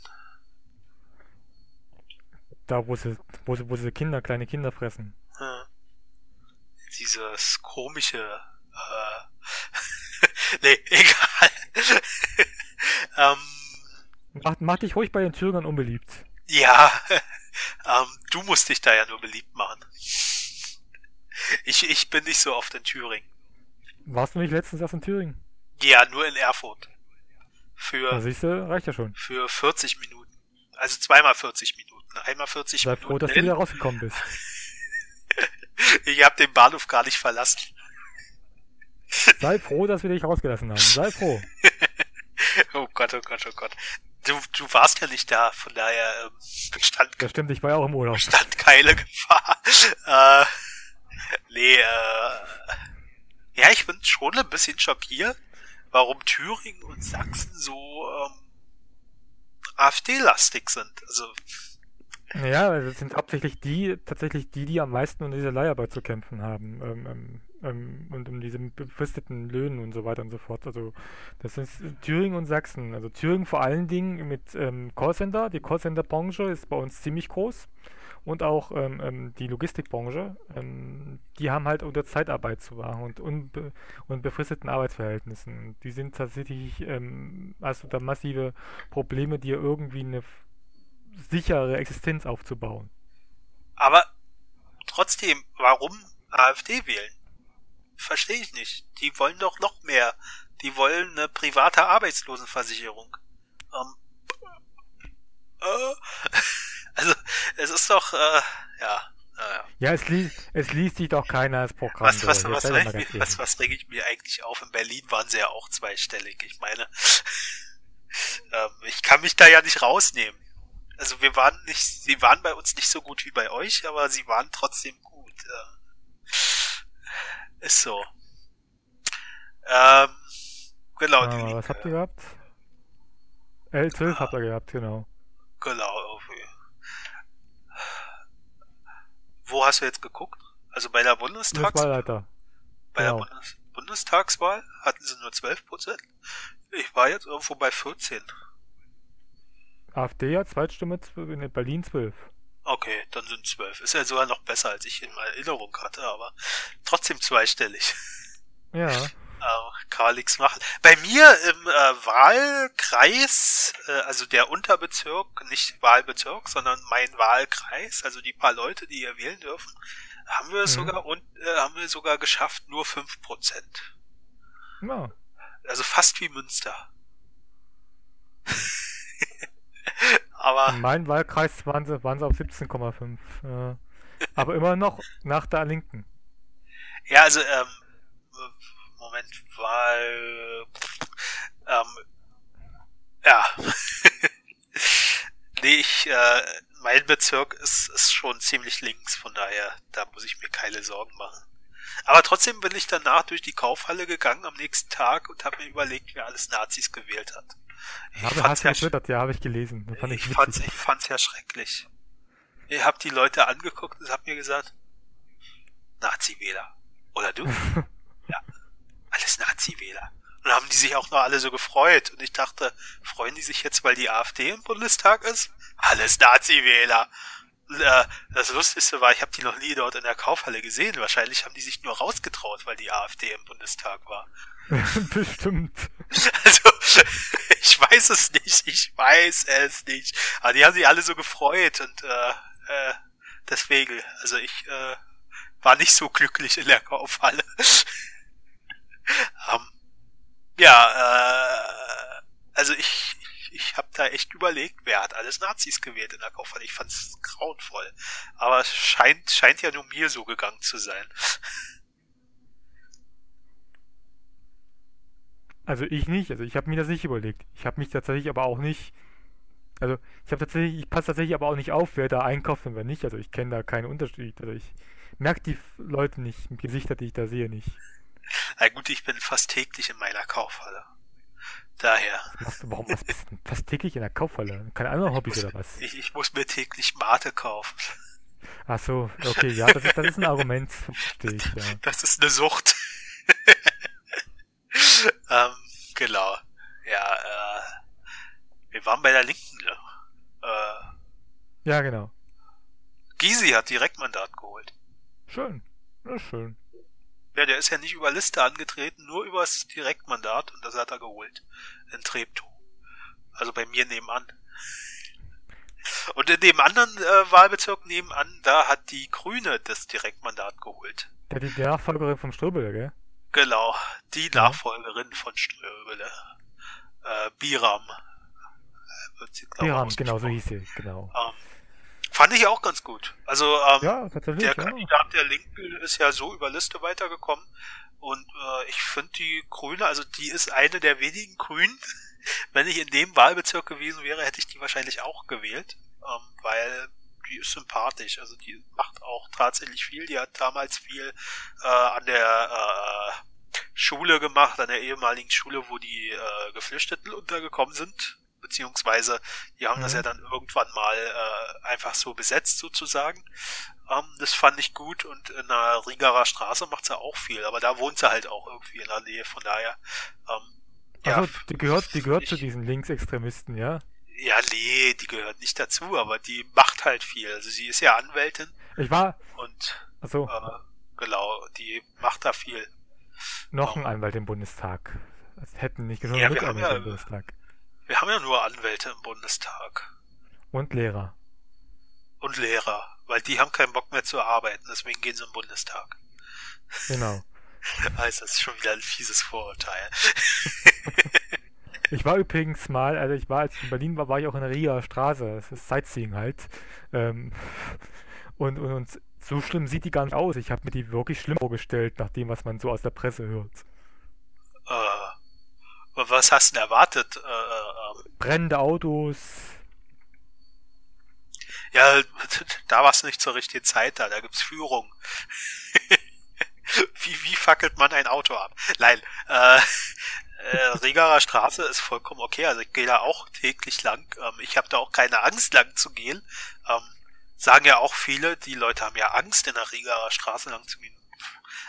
Da, wo sie, wo sie, wo sie Kinder, kleine Kinder fressen. Ja. Dieses komische äh, nee, egal. ähm, mach, mach dich ruhig bei den Thüringern unbeliebt. Ja, ähm, du musst dich da ja nur beliebt machen. Ich, ich bin nicht so oft in Thüringen. Warst du nicht letztens erst in Thüringen? Ja, nur in Erfurt. Für. Na, siehst du, reicht ja schon. Für 40 Minuten. Also zweimal 40 Minuten. Einmal 40 Sei Minuten. Sei froh, dass hin. du wieder rausgekommen bist. ich habe den Bahnhof gar nicht verlassen. Sei froh, dass wir dich rausgelassen haben. Sei froh. oh Gott, oh Gott, oh Gott. Du, du warst ja nicht da, von daher ähm, bestand. Das stimmt, ich war ja auch im Urlaub. Bestand keine Gefahr. äh, nee, äh, ja, ich bin schon ein bisschen schockiert, warum Thüringen und Sachsen so ähm, AfD-lastig sind. Also ja, das sind hauptsächlich die, tatsächlich die, die am meisten unter dieser Leiharbeit zu kämpfen haben. Ähm, ähm, ähm, und um diese befristeten Löhnen und so weiter und so fort. Also das ist Thüringen und Sachsen. Also Thüringen vor allen Dingen mit ähm, Callcenter. Die Callcenter-Branche ist bei uns ziemlich groß. Und auch ähm, ähm, die Logistikbranche, ähm, die haben halt unter Zeitarbeit zu machen und, unbe und befristeten Arbeitsverhältnissen. Die sind tatsächlich, ähm, also da massive Probleme, dir irgendwie eine sichere Existenz aufzubauen. Aber trotzdem, warum AfD wählen? Verstehe ich nicht. Die wollen doch noch mehr. Die wollen eine private Arbeitslosenversicherung. Ähm, äh, also, es ist doch, äh, ja. Naja. Ja, es, li es liest sich doch keiner als Programm. Was, was, was, was, mir, was, was reg ich mir eigentlich auf? In Berlin waren sie ja auch zweistellig. Ich meine, ähm, ich kann mich da ja nicht rausnehmen. Also wir waren nicht, sie waren bei uns nicht so gut wie bei euch, aber sie waren trotzdem gut. Äh, ist so. Ähm, genau. Ah, was habt ihr gehabt? L12 ah, habt ihr gehabt, genau. Genau. Okay. Wo hast du jetzt geguckt? Also bei der Bundestagswahl? Bei genau. der Bundes Bundestagswahl hatten sie nur 12 Prozent. Ich war jetzt irgendwo bei 14. AfD hat Zweitstimme in Berlin 12. Okay, dann sind 12. Ist ja sogar noch besser, als ich in meiner Erinnerung hatte, aber trotzdem zweistellig. Ja. Äh, nichts machen. Bei mir im äh, Wahlkreis, äh, also der Unterbezirk, nicht Wahlbezirk, sondern mein Wahlkreis, also die paar Leute, die hier wählen dürfen, haben wir es mhm. sogar und äh, haben wir sogar geschafft, nur 5%. Ja. Also fast wie Münster. Aber. In meinem Wahlkreis waren sie, waren sie auf 17,5. Äh, aber immer noch nach der Linken. Ja, also, ähm, Moment, Wahl, ähm, ja. nee, ich, äh, mein Bezirk ist, ist schon ziemlich links, von daher, da muss ich mir keine Sorgen machen. Aber trotzdem bin ich danach durch die Kaufhalle gegangen am nächsten Tag und habe mir überlegt, wer alles Nazis gewählt hat. Ich habe fand's ja, getwittert, ja, habe ich gelesen. Fand ich, ich, fand's, ich fand's ja schrecklich. Ich habe die Leute angeguckt und hab mir gesagt, Nazi-Wähler. Oder du? alles Nazi-Wähler. Und haben die sich auch noch alle so gefreut. Und ich dachte, freuen die sich jetzt, weil die AfD im Bundestag ist? Alles Nazi-Wähler. Äh, das Lustigste war, ich habe die noch nie dort in der Kaufhalle gesehen. Wahrscheinlich haben die sich nur rausgetraut, weil die AfD im Bundestag war. Bestimmt. Also, ich weiß es nicht, ich weiß es nicht. Aber die haben sich alle so gefreut und äh, äh, deswegen, also ich äh, war nicht so glücklich in der Kaufhalle. um, ja, äh, also ich, ich, ich habe da echt überlegt, wer hat alles Nazis gewählt in der Kaufhalle. Ich fand's grauenvoll. Aber es scheint, scheint ja nur mir so gegangen zu sein. Also ich nicht, also ich habe mir das nicht überlegt. Ich habe mich tatsächlich aber auch nicht, also ich habe tatsächlich, ich passe tatsächlich aber auch nicht auf, wer da einkauft und wer nicht. Also ich kenne da keinen Unterschied. Also ich merke die Leute nicht, Gesichter, die ich da sehe, nicht. Na gut, ich bin fast täglich in meiner Kaufhalle. Daher. Was, warum was bist du fast täglich in der Kaufhalle? Keine andere Hobbys muss, oder was? Ich, ich muss mir täglich Mate kaufen. Ach so, okay, ja, das ist, das ist ein Argument, ich, ja. Das ist eine Sucht. ähm, genau. Ja, äh, wir waren bei der Linken, ne? Äh, ja, genau. Gysi hat Direktmandat geholt. Schön. Ja, schön. Ja, der ist ja nicht über Liste angetreten, nur übers Direktmandat und das hat er geholt. In Treptow. Also bei mir nebenan. Und in dem anderen äh, Wahlbezirk nebenan, da hat die Grüne das Direktmandat geholt. Ja, die Nachfolgerin vom Ströbele, gell? Genau, die Nachfolgerin von Ströbele. Äh, Biram. Äh, Biram, genau, so hieß sie, genau. Ähm, fand ich auch ganz gut. Also ähm, ja, der. Kandidat der Linken ist ja so über Liste weitergekommen. Und äh, ich finde die Grüne, also die ist eine der wenigen Grünen. Wenn ich in dem Wahlbezirk gewesen wäre, hätte ich die wahrscheinlich auch gewählt. Ähm, weil die ist sympathisch. Also die macht auch tatsächlich viel. Die hat damals viel äh, an der äh, Schule gemacht, an der ehemaligen Schule, wo die äh, Geflüchteten untergekommen sind. Beziehungsweise die haben mhm. das ja dann irgendwann mal äh, einfach so besetzt sozusagen. Ähm, das fand ich gut und in der Riegerer Straße macht sie auch viel, aber da wohnt sie halt auch irgendwie in der Nähe, von daher. Ähm, also, ja, die gehört, die gehört ich, zu diesen Linksextremisten, ja? Ja, nee, die gehört nicht dazu, aber die macht halt viel. Also sie ist ja Anwältin. Ich war. Und also äh, genau, die macht da viel. Noch um, ein Anwalt im Bundestag. Das hätten nicht genug ja, Anwälte ja, im Bundestag. Wir haben ja nur Anwälte im Bundestag. Und Lehrer. Und Lehrer, weil die haben keinen Bock mehr zu arbeiten, deswegen gehen sie im Bundestag. Genau. also das ist schon wieder ein fieses Vorurteil. Ich war übrigens mal, also ich war, als ich in Berlin war, war ich auch in der Riga Straße. Das ist Sightseeing halt. Ähm, und, und, und so schlimm sieht die gar nicht aus. Ich habe mir die wirklich schlimm vorgestellt, nach dem, was man so aus der Presse hört. Äh, was hast du denn erwartet? Äh, äh, ähm? Brennende Autos. Ja, da war es nicht zur richtigen Zeit da. Da gibt's Führung. wie, wie fackelt man ein Auto ab? Nein, äh, äh, Regerer Straße ist vollkommen okay. Also ich gehe da auch täglich lang. Ähm, ich habe da auch keine Angst, lang zu gehen. Ähm, sagen ja auch viele, die Leute haben ja Angst, in der Regerer Straße lang zu gehen.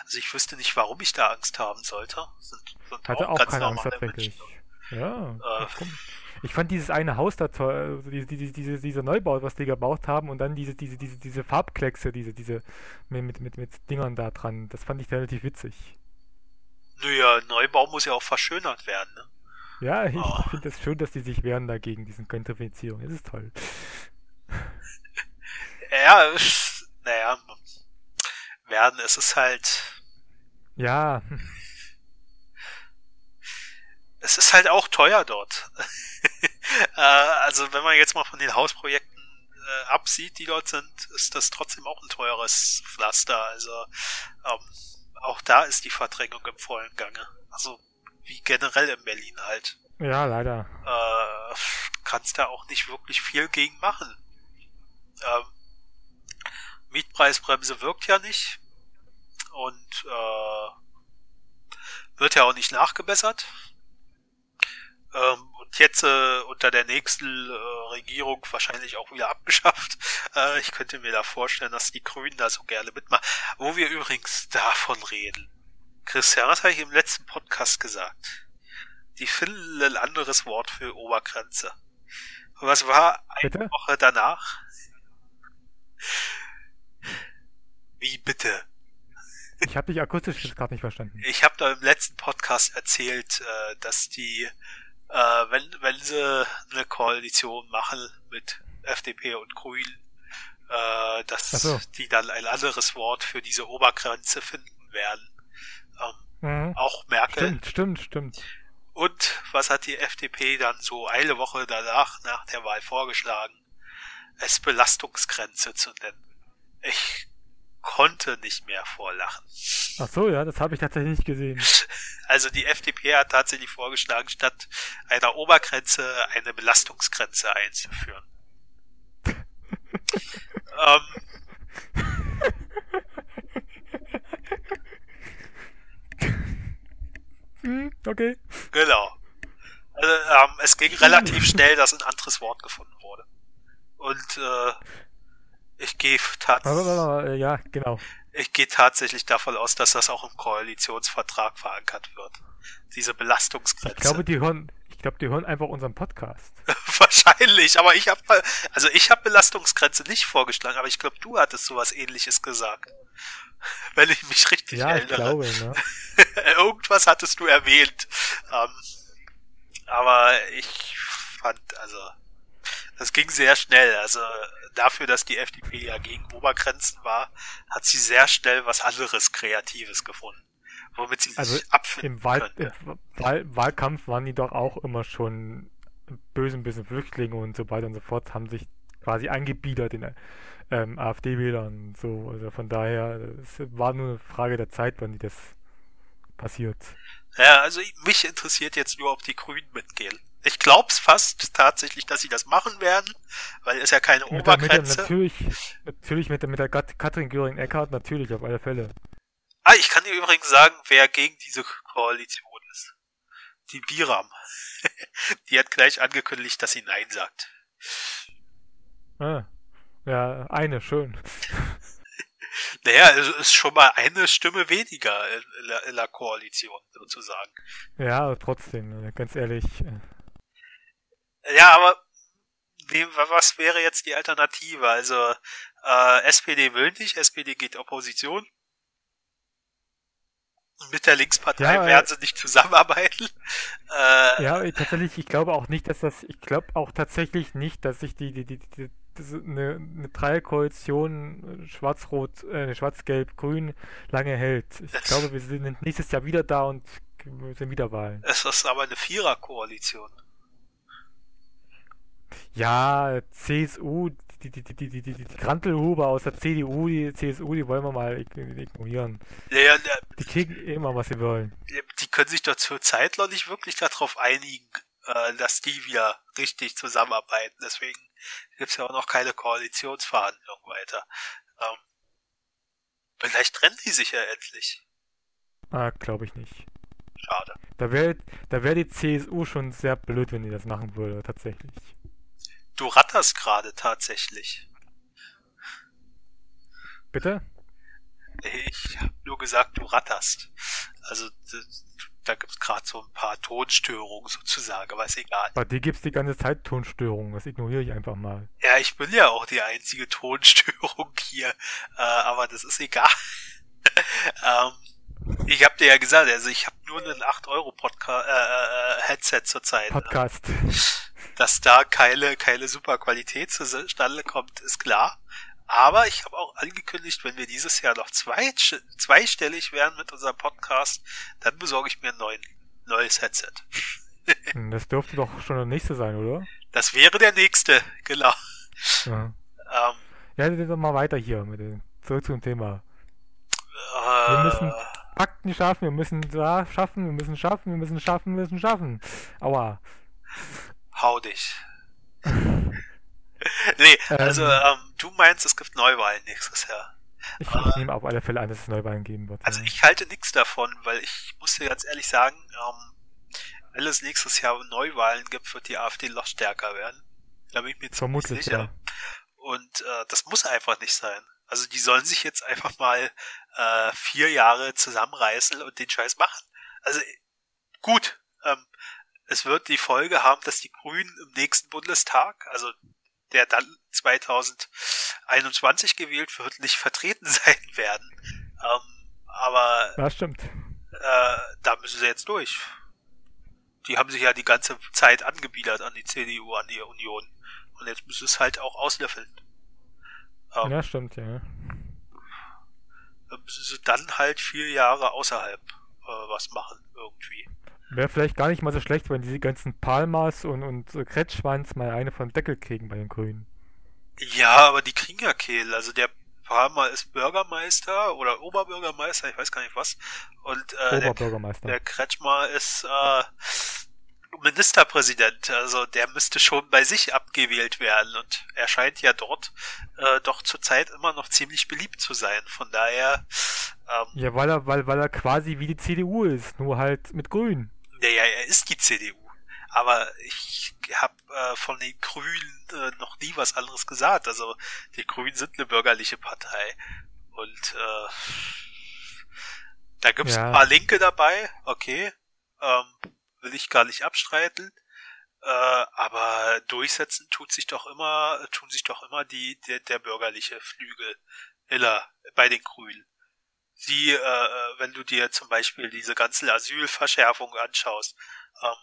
Also ich wüsste nicht, warum ich da Angst haben sollte. Sind, sind Hatte auch, auch keine Angst tatsächlich. Ja, äh, ich fand dieses eine Haus da toll, also diese, diese, diese, dieser Neubau, was die gebaut haben und dann diese, diese, diese, diese Farbkleckse, diese, diese, mit, mit, mit Dingern da dran, das fand ich relativ witzig. Naja, Neubau muss ja auch verschönert werden, ne? Ja, ich Oh. finde es schön, dass die sich wehren dagegen, diesen Gentrifizierung. Es ist toll. Ja, naja, werden, es ist halt, Ja, es ist halt auch teuer dort. äh, also wenn man jetzt mal von den Hausprojekten äh, absieht, die dort sind, ist das trotzdem auch ein teures Pflaster. Also ähm, auch da ist die Verdrängung im vollen Gange. Also wie generell in Berlin halt. ja, leider. Äh, kannst da auch nicht wirklich viel gegen machen. Ähm, Mietpreisbremse wirkt ja nicht und äh, wird ja auch nicht nachgebessert. Ähm, und jetzt äh, unter der nächsten äh, Regierung wahrscheinlich auch wieder abgeschafft. Äh, ich könnte mir da vorstellen, dass die Grünen da so gerne mitmachen. Wo wir übrigens davon reden. Christian, was habe ich im letzten Podcast gesagt? Die finden ein anderes Wort für Obergrenze. Was war eine Bitte? Woche danach? Wie bitte? Ich habe dich akustisch gerade nicht verstanden. Ich habe da im letzten Podcast erzählt, äh, dass die, äh, wenn, wenn sie eine Koalition machen mit FDP und Grünen, äh, dass so. die dann ein anderes Wort für diese Obergrenze finden werden. Ähm, Mhm. auch Merkel. Stimmt, stimmt, stimmt. Und was hat die FDP dann so eine Woche danach, nach der Wahl vorgeschlagen? Es Belastungsgrenze zu nennen. Ich konnte nicht mehr vorlachen. Ach so, ja, das habe ich tatsächlich nicht gesehen. Also die FDP hat tatsächlich vorgeschlagen, statt einer Obergrenze eine Belastungsgrenze einzuführen. ähm, Hm, okay. genau. Also, ähm, es ging relativ schnell, dass ein anderes Wort gefunden wurde. Und äh, ich gehe tats Aber, äh, ja, genau. ich gehe tatsächlich davon aus, dass das auch im Koalitionsvertrag verankert wird. Diese Belastungsgrenze. Ich glaube, die hören, ich glaube, die hören einfach unseren Podcast. Wahrscheinlich, aber ich habe also ich habe Belastungsgrenze nicht vorgeschlagen, aber ich glaube, du hattest sowas ähnliches gesagt. Wenn ich mich richtig Ja, ich erinnere. glaube, ne? Irgendwas hattest du erwähnt. Ähm, aber ich fand, also, das ging sehr schnell. Also dafür, dass die FDP ja gegen Obergrenzen war, hat sie sehr schnell was anderes Kreatives gefunden, womit sie sich Also abfinden Im, Wahl, könnte. im Wahl, Wahlkampf waren die doch auch immer schon böse ein bisschen Flüchtlinge und so weiter und so fort, haben sich quasi angebiedert in ähm, AfD-Wählern. So, also von daher, es war nur eine Frage der Zeit, wann die das passiert. Ja, also mich interessiert jetzt nur, ob die Grünen mitgehen. Ich glaub's fast tatsächlich, dass sie das machen werden, weil es ja keine Mit der, mit der, Obergrenze. natürlich, natürlich mit der, mit der Kat Katrin Göring-Eckardt, natürlich, auf alle Fälle. Ah, ich kann dir übrigens sagen, wer gegen diese Koalition ist. Die Biram. Die hat gleich angekündigt, dass sie Nein sagt. Ah, ja, eine, schön. Naja, es ist schon mal eine Stimme weniger in, der, Koalition, sozusagen. Ja, trotzdem, äh, ganz ehrlich. Ja, aber wie, was wäre jetzt die Alternative? Also äh, SPD will nicht, SPD geht Opposition. Mit der Linkspartei Ja, werden sie nicht zusammenarbeiten. Äh, Ja, ich- tatsächlich, ich glaube auch nicht, dass das, ich glaube auch tatsächlich nicht, dass sich die, die, die, die eine, eine Dreierkoalition äh, Schwarz-Rot, äh, Schwarz-Gelb-Grün lange hält. Ich glaube, wir sind nächstes Jahr wieder da und sind wieder Wahlen. Es ist aber eine Viererkoalition. Ja, CSU, die, die, die, die, die, die, Krantelhuber aus der CDU, die CSU, die wollen wir mal ig- ignorieren. Ja, ja, Die kriegen immer, was sie wollen. die können sich doch zur Zeit noch nicht wirklich darauf einigen, äh, dass die wieder richtig zusammenarbeiten. Deswegen gibt's ja auch noch keine Koalitionsverhandlungen weiter. Ähm, vielleicht trennen die sich ja endlich. Ah, glaube ich nicht. Schade. Da wäre da wär die CSU schon sehr blöd, wenn die das machen würde, tatsächlich. Du ratterst gerade tatsächlich. Bitte? Ich habe nur gesagt, du ratterst. Also da gibt's gerade so ein paar Tonstörungen sozusagen, aber ist egal. Bei dir gibt's die ganze Zeit Tonstörungen, das ignoriere ich einfach mal. Ja, ich bin ja auch die einzige Tonstörung hier, äh, aber das ist egal. ähm, Ich hab dir ja gesagt, also ich habe nur einen 8 Euro Podcast äh, äh, Headset zurzeit. Podcast. Dass da keine keine super Qualität zustande kommt, ist klar. Aber ich habe auch angekündigt, wenn wir dieses Jahr noch zwei, zweistellig werden mit unserem Podcast, dann besorge ich mir ein neuen, neues Headset. Hm, das dürfte doch schon der nächste sein, oder? Das wäre der nächste, genau. Ja, ähm, ja dann mal weiter hier mit dem, zurück zum Thema. Äh, wir müssen Fakten schaffen, wir müssen da schaffen, wir müssen schaffen, wir müssen schaffen, wir müssen schaffen. Aua. Hau dich. nee, also ähm, ähm, du meinst, es gibt Neuwahlen nächstes Jahr. Ich, ich nehme auf alle Fälle an, dass es Neuwahlen geben wird. Also ich halte nichts davon, weil ich muss dir ganz ehrlich sagen, ähm, wenn es nächstes Jahr Neuwahlen gibt, wird die AfD noch stärker werden. Da bin ich mir Vermutlich, sicher. Ja. Und äh, das muss einfach nicht sein. Also die sollen sich jetzt einfach mal äh, vier Jahre zusammenreißen und den Scheiß machen. Also gut, ähm, es wird die Folge haben, dass die Grünen im nächsten Bundestag, also der dann 2021 gewählt wird, nicht vertreten sein werden. Ähm, aber das stimmt. Äh, da müssen sie jetzt durch. Die haben sich ja die ganze Zeit angebiedert an die CDU, an die Union. Und jetzt müssen sie es halt auch auslöffeln. Ähm, ja, stimmt, ja. Da müssen sie dann halt vier Jahre außerhalb äh, was machen, irgendwie. Wäre vielleicht gar nicht mal so schlecht, wenn diese ganzen Palmas und, und Kretschwanz mal eine vom Deckel kriegen bei den Grünen. Ja, aber die kriegen ja Kehl. Also der Palmer ist Bürgermeister oder Oberbürgermeister, ich weiß gar nicht was. Und äh, Oberbürgermeister. Der, der Kretschmer ist äh, Ministerpräsident, also der müsste schon bei sich abgewählt werden und er scheint ja dort äh, doch zurzeit immer noch ziemlich beliebt zu sein. Von daher. Ähm, ja, weil er, weil, weil er quasi wie die CDU ist, nur halt mit Grün. Naja, er ist die CDU. Aber ich habe äh, von den Grünen äh, noch nie was anderes gesagt. Also die Grünen sind eine bürgerliche Partei. Und äh, da gibt's ja. ein paar Linke dabei, okay. Ähm, will ich gar nicht abstreiten. Äh, aber durchsetzen tut sich doch immer, tun sich doch immer die, der, der bürgerliche Flügel Iller bei den Grünen. Sie, äh, wenn du dir zum Beispiel diese ganze Asylverschärfung anschaust, ähm,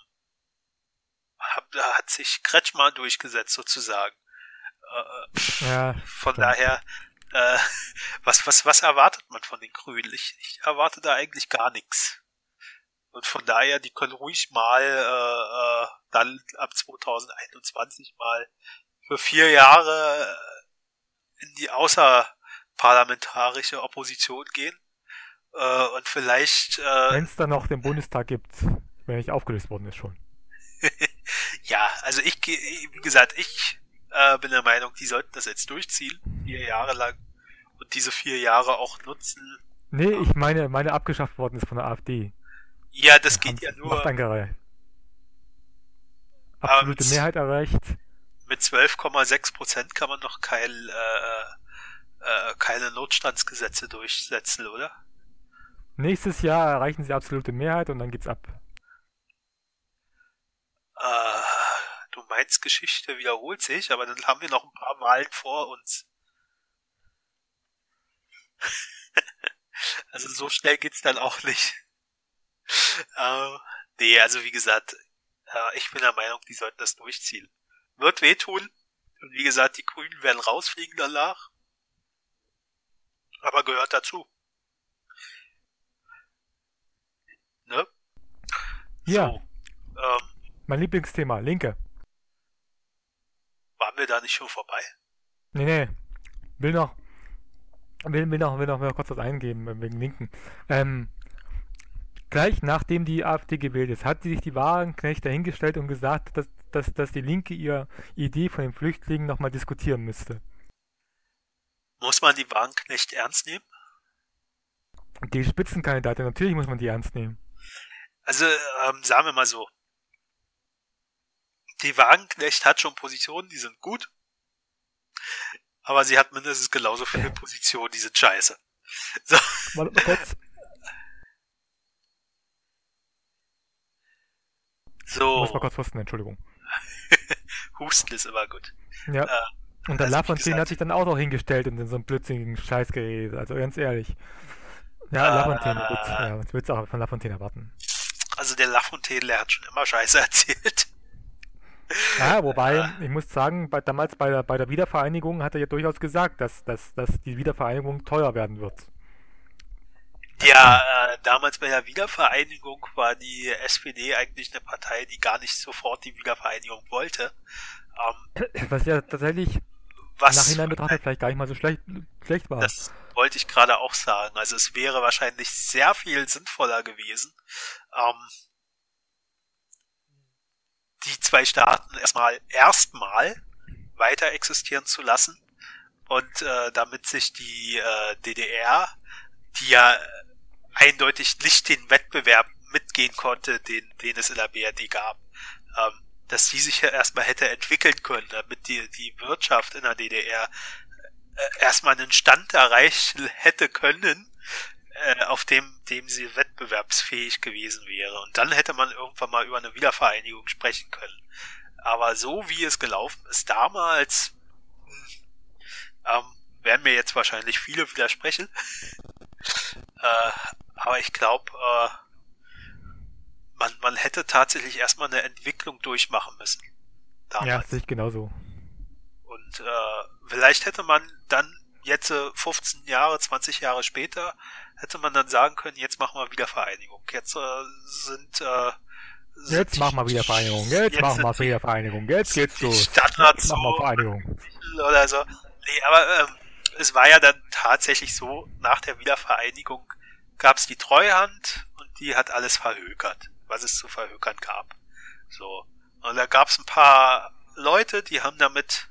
hab, da hat sich Kretschmann durchgesetzt sozusagen. Äh, ja, von stimmt. daher, äh, was, was, was erwartet man von den Grünen? Ich, ich erwarte da eigentlich gar nichts. Und von daher, die können ruhig mal äh, äh, dann ab 2021 mal für vier Jahre in die außerparlamentarische Opposition gehen. Äh, und vielleicht. Äh, Wenn es dann noch den Bundestag gibt, wenn nicht aufgelöst worden ist schon. ja, also ich, wie gesagt, ich äh, bin der Meinung, die sollten das jetzt durchziehen, vier Jahre lang, und diese vier Jahre auch nutzen. Nee, ich meine, meine abgeschafft worden ist von der AfD. Ja, das geht ja nur. Macht Absolute mit, Mehrheit erreicht. Mit 12,6 Prozent kann man noch kein, äh, äh, keine Notstandsgesetze durchsetzen, oder? Nächstes Jahr erreichen sie absolute Mehrheit und dann geht's ab. Äh, du meinst, Geschichte wiederholt sich, aber dann haben wir noch ein paar Wahlen vor uns. also so schnell geht's dann auch nicht äh, nee, also wie gesagt, äh, ich bin der Meinung, die sollten das durchziehen. Wird wehtun. Und wie gesagt, die Grünen werden rausfliegen danach. Aber gehört dazu. Ne? Ja. So, ähm, mein Lieblingsthema, Linke. Waren wir da nicht schon vorbei? Nee, nee. Will noch, will, will noch, will noch, will noch kurz was eingeben wegen Linken. Ähm, Gleich nachdem die AfD gewählt ist, hat sich die Wagenknecht dahingestellt und gesagt, dass, dass, dass die Linke ihre Idee von den Flüchtlingen nochmal diskutieren müsste. Muss man die Wagenknecht ernst nehmen? Die Spitzenkandidatin, natürlich muss man die ernst nehmen. Also, ähm, sagen wir mal so. Die Wagenknecht hat schon Positionen, die sind gut. Aber sie hat mindestens genauso viele Positionen, die sind scheiße. So. Mal kurz, So. Muss mal kurz husten, Entschuldigung. Husten ist immer gut. Ja. Äh, und der also, Lafontaine hat sich dann auch noch hingestellt und in so einem blödsinnigen Scheiß geredet, also ganz ehrlich. Ja, Lafontaine, äh, gut. Ja, was willst du auch von Lafontaine erwarten? Also der Lafontaine, der hat schon immer Scheiße erzählt. Ja, wobei, ich muss sagen, bei, damals bei der, bei der Wiedervereinigung hat er ja durchaus gesagt, dass, dass, dass die Wiedervereinigung teuer werden wird. Ja, äh, damals bei der Wiedervereinigung war die SPD eigentlich eine Partei, die gar nicht sofort die Wiedervereinigung wollte. Ähm, Was ja tatsächlich was, Nachhinein betrachtet vielleicht gar nicht mal so schlecht, schlecht war. Das wollte ich gerade auch sagen. Also es wäre wahrscheinlich sehr viel sinnvoller gewesen, ähm, die zwei Staaten erstmal erstmal weiter existieren zu lassen und äh, damit sich die äh, DDR, die ja eindeutig nicht den Wettbewerb mitgehen konnte, den, den es in der BRD gab, ähm, dass die sich ja erstmal hätte entwickeln können, damit die, die Wirtschaft in der DDR äh, erstmal einen Stand erreichen hätte können, äh, auf dem, dem sie wettbewerbsfähig gewesen wäre. Und dann hätte man irgendwann mal über eine Wiedervereinigung sprechen können. Aber so wie es gelaufen ist damals, hm, ähm, werden mir jetzt wahrscheinlich viele widersprechen. äh, aber ich glaube, äh, man, man hätte tatsächlich erstmal eine Entwicklung durchmachen müssen. Damals. Ja, sehe ich genauso. Und äh, vielleicht hätte man dann jetzt 15 Jahre, 20 Jahre später, hätte man dann sagen können, jetzt machen wir wieder Vereinigung. Jetzt äh, sind äh, Jetzt machen wir wieder Vereinigung. Jetzt, jetzt machen wir wieder Vereinigung. Jetzt geht's los. Standards jetzt machen wir Vereinigung. Oder so. Nee, aber ähm, es war ja dann tatsächlich so, nach der Wiedervereinigung gab es die Treuhand und die hat alles verhökert was es zu verhökern gab. So. Und da gab es ein paar Leute, die haben damit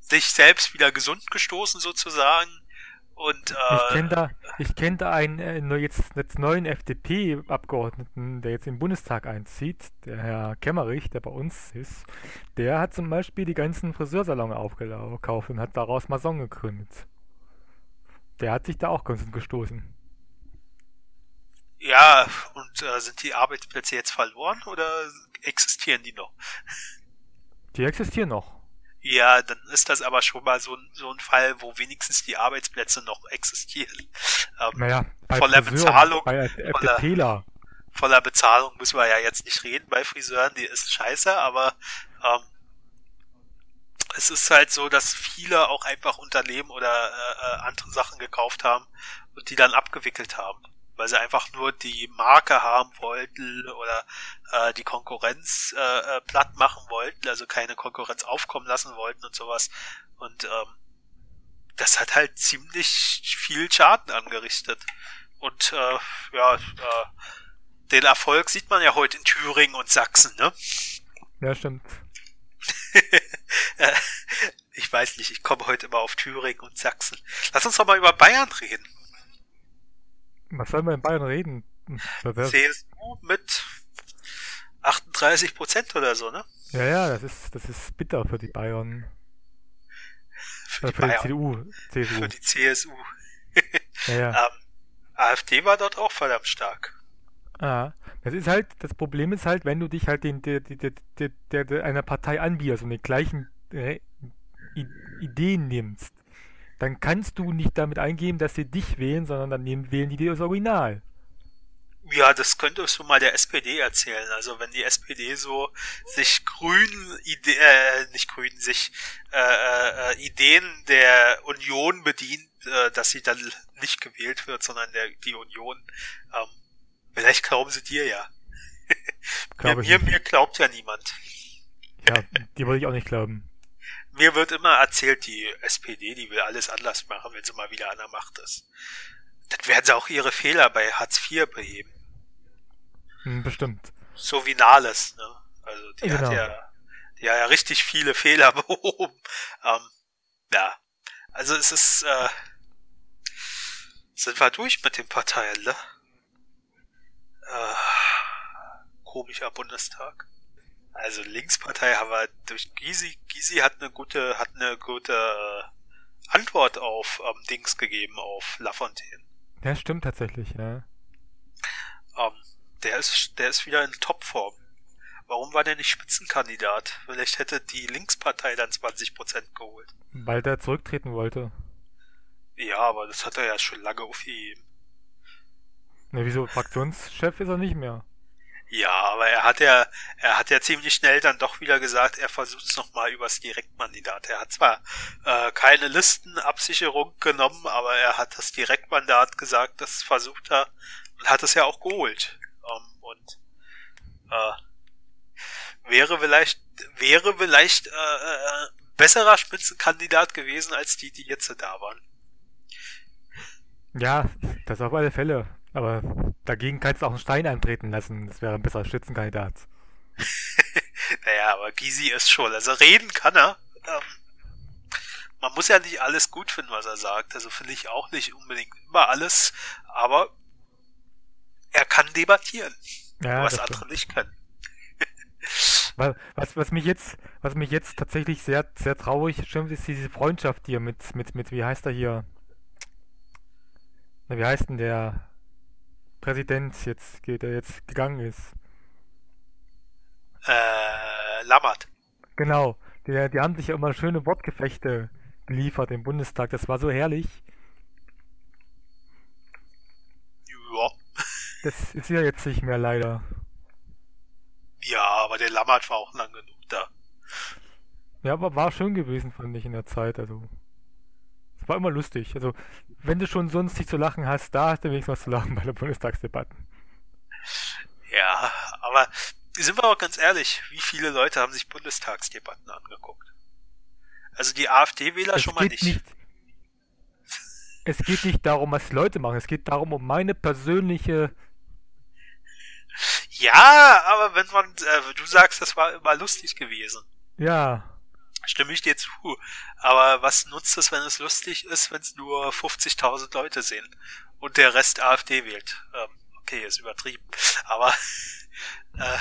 sich selbst wieder gesund gestoßen sozusagen. Und, äh, ich kenne da, ich kenn da einen äh, jetzt, jetzt neuen FDP-Abgeordneten, der jetzt im Bundestag einzieht, der Herr Kemmerich, der bei uns ist. Der hat zum Beispiel die ganzen Friseursalons aufgekauft und hat daraus Mason gegründet. Der hat sich da auch gesund gestoßen. Ja, und äh, sind die Arbeitsplätze jetzt verloren oder existieren die noch? Die existieren noch. Ja, dann ist das aber schon mal so, so ein Fall, wo wenigstens die Arbeitsplätze noch existieren. Ähm, naja, bei voller Friseuren, Bezahlung. Bei voller, voller Bezahlung müssen wir ja jetzt nicht reden bei Friseuren, die ist scheiße, aber ähm, es ist halt so, dass viele auch einfach Unternehmen oder äh, äh andere Sachen gekauft haben und die dann abgewickelt haben weil sie einfach nur die Marke haben wollten oder äh, die Konkurrenz äh, äh, platt machen wollten, also keine Konkurrenz aufkommen lassen wollten und sowas. Und ähm, das hat halt ziemlich viel Schaden angerichtet. Und äh, ja, äh, den Erfolg sieht man ja heute in Thüringen und Sachsen, ne? Ja, stimmt. ich weiß nicht, ich komme heute immer auf Thüringen und Sachsen. Lass uns doch mal über Bayern reden. Was soll man in Bayern reden? CSU mit 38 Prozent oder so, ne? Ja, ja, das ist, das ist bitter für die Bayern. Für, die, für Bayern. die CDU, CSU. Für die CSU. ja, ja. ähm, AfD war dort auch verdammt stark. Ah, das ist halt, das Problem ist halt, wenn du dich halt den, der, der, der, der, einer Partei anbietest und die gleichen äh, Ideen nimmst, dann kannst du nicht damit eingeben, dass sie dich wählen, sondern dann wählen die dir das Original. Ja, das könntest du mal der SPD erzählen. Also wenn die SPD so sich grün, Ide äh, nicht grün, sich äh, äh, Ideen der Union bedient, äh, dass sie dann nicht gewählt wird, sondern der, die Union. Ähm, vielleicht glauben sie dir ja. mir, mir, mir glaubt ja niemand. Ja, die wollte ich auch nicht glauben mir wird immer erzählt, die SPD, die will alles anders machen, wenn sie mal wieder an der Macht ist. Dann werden sie auch ihre Fehler bei Hartz IV beheben. Hm, bestimmt. So wie Nahles, ne? Also die genau. hat ja, die hat ja richtig viele Fehler behoben. Ähm, ja. Also es ist, äh, sind wir durch mit den Parteien, ne? Äh, komischer Bundestag. Also Linkspartei haben wir durch Gysi, Gysi hat eine gute, hat eine gute äh, Antwort auf ähm, Dings gegeben, auf Lafontaine. Ja, stimmt tatsächlich, ja. Ähm, der ist, der ist wieder in Topform. Warum war der nicht Spitzenkandidat? Vielleicht hätte die Linkspartei dann 20% geholt. Weil der zurücktreten wollte. Ja, aber das hat er ja schon lange aufgegeben. Ne, wieso? Fraktionschef ist er nicht mehr. Ja, aber er hat ja, er hat ja ziemlich schnell dann doch wieder gesagt, er versucht es nochmal übers Direktmandat. Er hat zwar äh, keine Listenabsicherung genommen, aber er hat das Direktmandat gesagt, das versucht er und hat es ja auch geholt. Um, und äh, wäre vielleicht, wäre vielleicht äh, äh, besserer Spitzenkandidat gewesen als die, die jetzt da waren. Ja, das auf alle Fälle. Aber dagegen kannst du auch einen Stein antreten lassen. Das wäre ein besserer Schützenkandidat. naja, aber Gysi ist schon. Also reden kann er. Ähm, man muss ja nicht alles gut finden, was er sagt. Also finde ich auch nicht unbedingt immer alles. Aber er kann debattieren. Ja, was andere stimmt. nicht können. was, was mich jetzt, was mich jetzt tatsächlich sehr, sehr traurig stimmt, ist diese Freundschaft hier mit, mit, mit, wie heißt er hier? Na, wie heißt denn der? Präsident jetzt, der jetzt gegangen ist. Äh, Lammert. Genau. Die, die haben sich ja immer schöne Wortgefechte geliefert im Bundestag. Das war so herrlich. Ja. Das ist ja jetzt nicht mehr leider. Ja, aber der Lammert war auch lang genug da. Ja, aber war schön gewesen, fand ich in der Zeit. Also war immer lustig. Also, wenn du schon sonst nicht zu lachen hast, da hast du wenigstens was zu lachen bei den Bundestagsdebatten. Ja, aber sind wir auch ganz ehrlich, wie viele Leute haben sich Bundestagsdebatten angeguckt? Also die AfD-Wähler schon mal nicht. nicht. Es geht nicht darum, was Leute machen, es geht darum, um meine persönliche. Ja, aber wenn man, äh, du sagst, das war immer lustig gewesen. Ja, stimme ich dir zu. Aber was nutzt es, wenn es lustig ist, wenn es nur 50.000 Leute sehen und der Rest AfD wählt? Ähm, okay, ist übertrieben. Aber äh,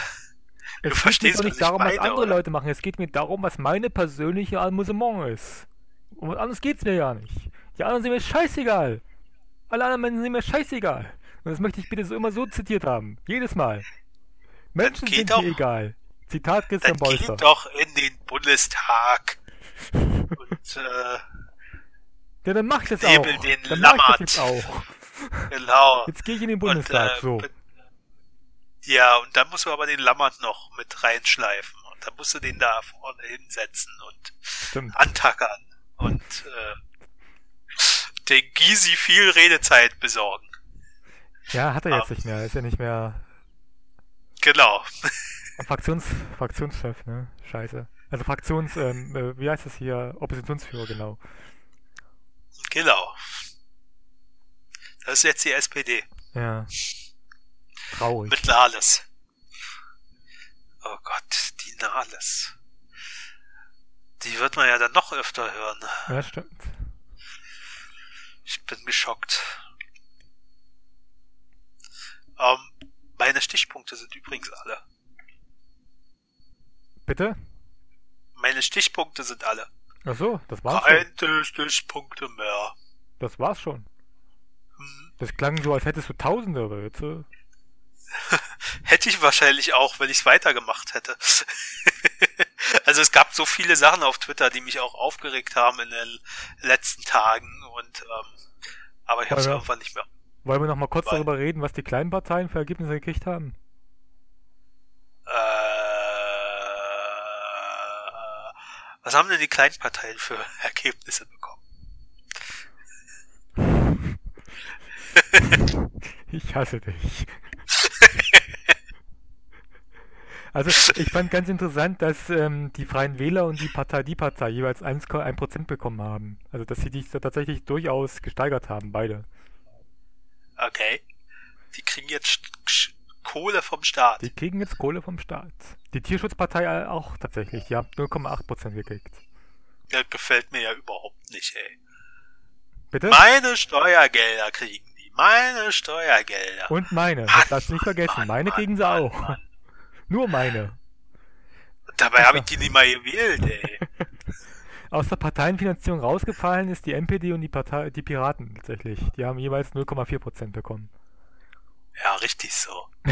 es du verstehst doch nicht darum, meine, was andere oder? Leute machen. Es geht mir darum, was meine persönliche Amüsement ist. Und anders geht's mir ja nicht. Die anderen sind mir scheißegal. Alle anderen Menschen sind mir scheißegal. Und das möchte ich bitte so immer so zitiert haben. Jedes Mal. Menschen sind mir egal. Zitat Christian Dann Bolster. Geht doch in den Bundestag. Und, äh, ja, dann mach ich das auch. Den dann Lammert. mach ich das jetzt auch. Genau. Jetzt gehe ich in den Bundestag, und, äh, so. Ja, und dann musst du aber den Lammert noch mit reinschleifen. Und dann musst du den da vorne hinsetzen und Stimmt. antackern. Und äh, den Gysi viel Redezeit besorgen. Ja, hat er jetzt um, nicht mehr. Ist ja nicht mehr. Genau. Fraktions, Fraktionschef, ne? Scheiße. Also Fraktions, ähm, äh, wie heißt das hier? Oppositionsführer, genau. Genau. Das ist jetzt die SPD. Ja. Traurig. Mit Nahles. Oh Gott, die Nahles. Die wird man ja dann noch öfter hören. Ja, stimmt. Ich bin geschockt. Ähm, meine Stichpunkte sind übrigens alle. Bitte? Meine Stichpunkte sind alle. Ach so, das war's Keine Stichpunkte mehr. Das war's schon. Hm. Das klang so, als hättest du Tausende oder jetzt. Hätte ich wahrscheinlich auch, wenn ich es weitergemacht hätte. also es gab so viele Sachen auf Twitter, die mich auch aufgeregt haben in den letzten Tagen und ähm, aber ich habe es irgendwann nicht mehr. Wollen wir noch mal kurz Weil, darüber reden, was die kleinen Parteien für Ergebnisse gekriegt haben? Was haben denn die Kleinparteien für Ergebnisse bekommen? ich hasse dich. Also ich fand ganz interessant, dass ähm, die Freien Wähler und die Partei Die Partei jeweils 1,1% bekommen haben. Also dass sie sich tatsächlich durchaus gesteigert haben, beide. Okay. Die kriegen jetzt Kohle vom Staat. Die kriegen jetzt Kohle vom Staat. Die Tierschutzpartei auch tatsächlich. Die haben 0,8% gekriegt. Ja, gefällt mir ja überhaupt nicht, ey. Bitte? Meine Steuergelder kriegen die. Meine Steuergelder. Und meine. Das darfst du nicht vergessen. Mann, meine kriegen sie Mann, auch. Nur meine. Dabei habe ich die nicht mal gewählt, ey. Aus der Parteienfinanzierung rausgefallen ist die NPD und die, Partei, die Piraten tatsächlich. Die haben jeweils 0,4% bekommen. Ja, richtig so.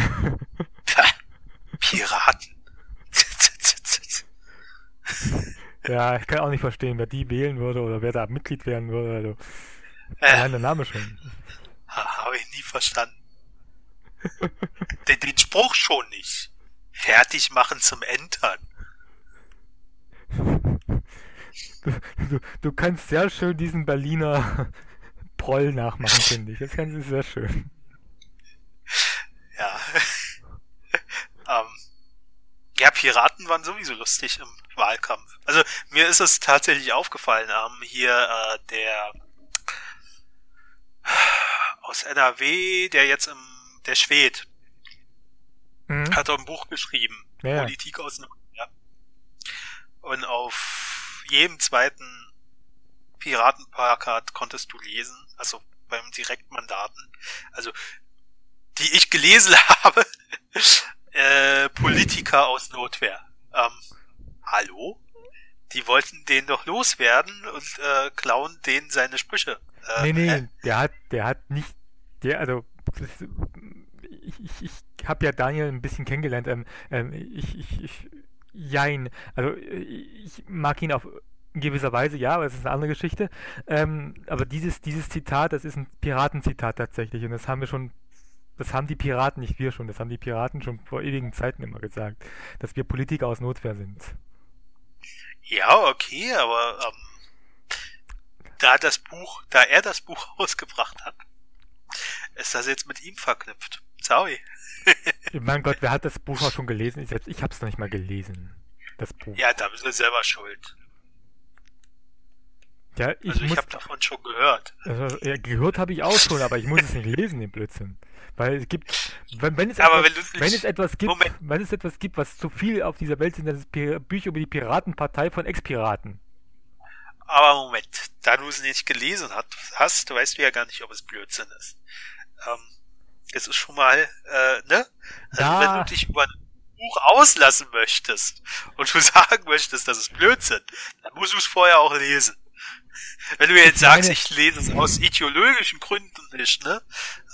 Piraten. ja, ich kann auch nicht verstehen, wer die wählen würde oder wer da Mitglied werden würde. Also, äh, allein der Name schon. Habe ich nie verstanden. den, den Spruch schon nicht. Fertig machen zum Entern. Du, du, du kannst sehr schön diesen Berliner Proll nachmachen, finde ich. Das kannst du sehr schön. Ja. ähm, ja, Piraten waren sowieso lustig im Wahlkampf. Also mir ist es tatsächlich aufgefallen, ähm, hier äh, der aus NRW, der jetzt im der Schwed, mhm. hat doch ein Buch geschrieben, ja, Politik aus ja. Und auf jedem zweiten Piratenplakat konntest du lesen, also beim Direktmandaten, also die ich gelesen habe, äh, Politiker aus Notwehr. Ähm, hallo? Die wollten den doch loswerden und äh, klauen denen seine Sprüche. Äh, nee, nee, äh? der hat, der hat nicht, der, also ich, ich, ich habe ja Daniel ein bisschen kennengelernt. Ähm, ähm, ich, ich, ich, jein. Also ich mag ihn auf gewisser Weise, ja, aber das ist eine andere Geschichte. Ähm, aber dieses, dieses Zitat, das ist ein Piratenzitat tatsächlich. Und das haben wir schon, das haben die Piraten, nicht wir schon, das haben die Piraten schon vor ewigen Zeiten immer gesagt, dass wir Politiker aus Notwehr sind. Ja, okay, aber ähm, da das Buch, da er das Buch ausgebracht hat, ist das jetzt mit ihm verknüpft. Sorry. mein Gott, wer hat das Buch auch schon gelesen? Ich, ich habe es noch nicht mal gelesen. Das Buch. Ja, da bist du selber schuld. Ja, ich also ich habe davon schon gehört. Also, ja, gehört habe ich auch schon, aber ich muss es nicht lesen, den Blödsinn. Weil es gibt, wenn, wenn, es, aber etwas, wenn, wenn es etwas gibt, Moment. wenn es etwas gibt, was zu viel auf dieser Welt sind, dann ist es Bücher über die Piratenpartei von Ex-Piraten. Aber Moment, da du es nicht gelesen hast, weißt du ja gar nicht, ob es Blödsinn ist. Ähm, es ist schon mal, äh, ne? Also ja. wenn du dich über ein Buch auslassen möchtest und du sagen möchtest, das ist Blödsinn, dann musst du es vorher auch lesen. Wenn du jetzt sagst, ich lese es aus ideologischen Gründen nicht, ne?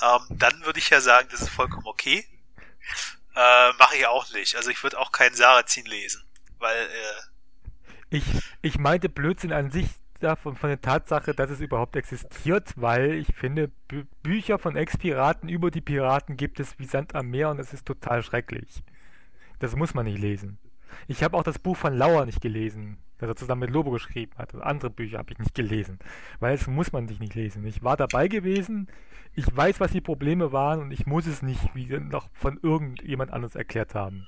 Ähm, dann würde ich ja sagen, das ist vollkommen okay. Äh, Mache ich auch nicht. Also ich würde auch keinen Sarrazin lesen, weil äh, ich, ich meinte Blödsinn an sich davon von der Tatsache, dass es überhaupt existiert, weil ich finde, Bü Bücher von Ex-Piraten über die Piraten gibt es wie Sand am Meer und es ist total schrecklich. Das muss man nicht lesen. Ich habe auch das Buch von Lauer nicht gelesen, das er zusammen mit Lobo geschrieben hat. Andere Bücher habe ich nicht gelesen, weil es muss man sich nicht lesen. Ich war dabei gewesen, ich weiß, was die Probleme waren und ich muss es nicht wie noch von irgendjemand anders erklärt haben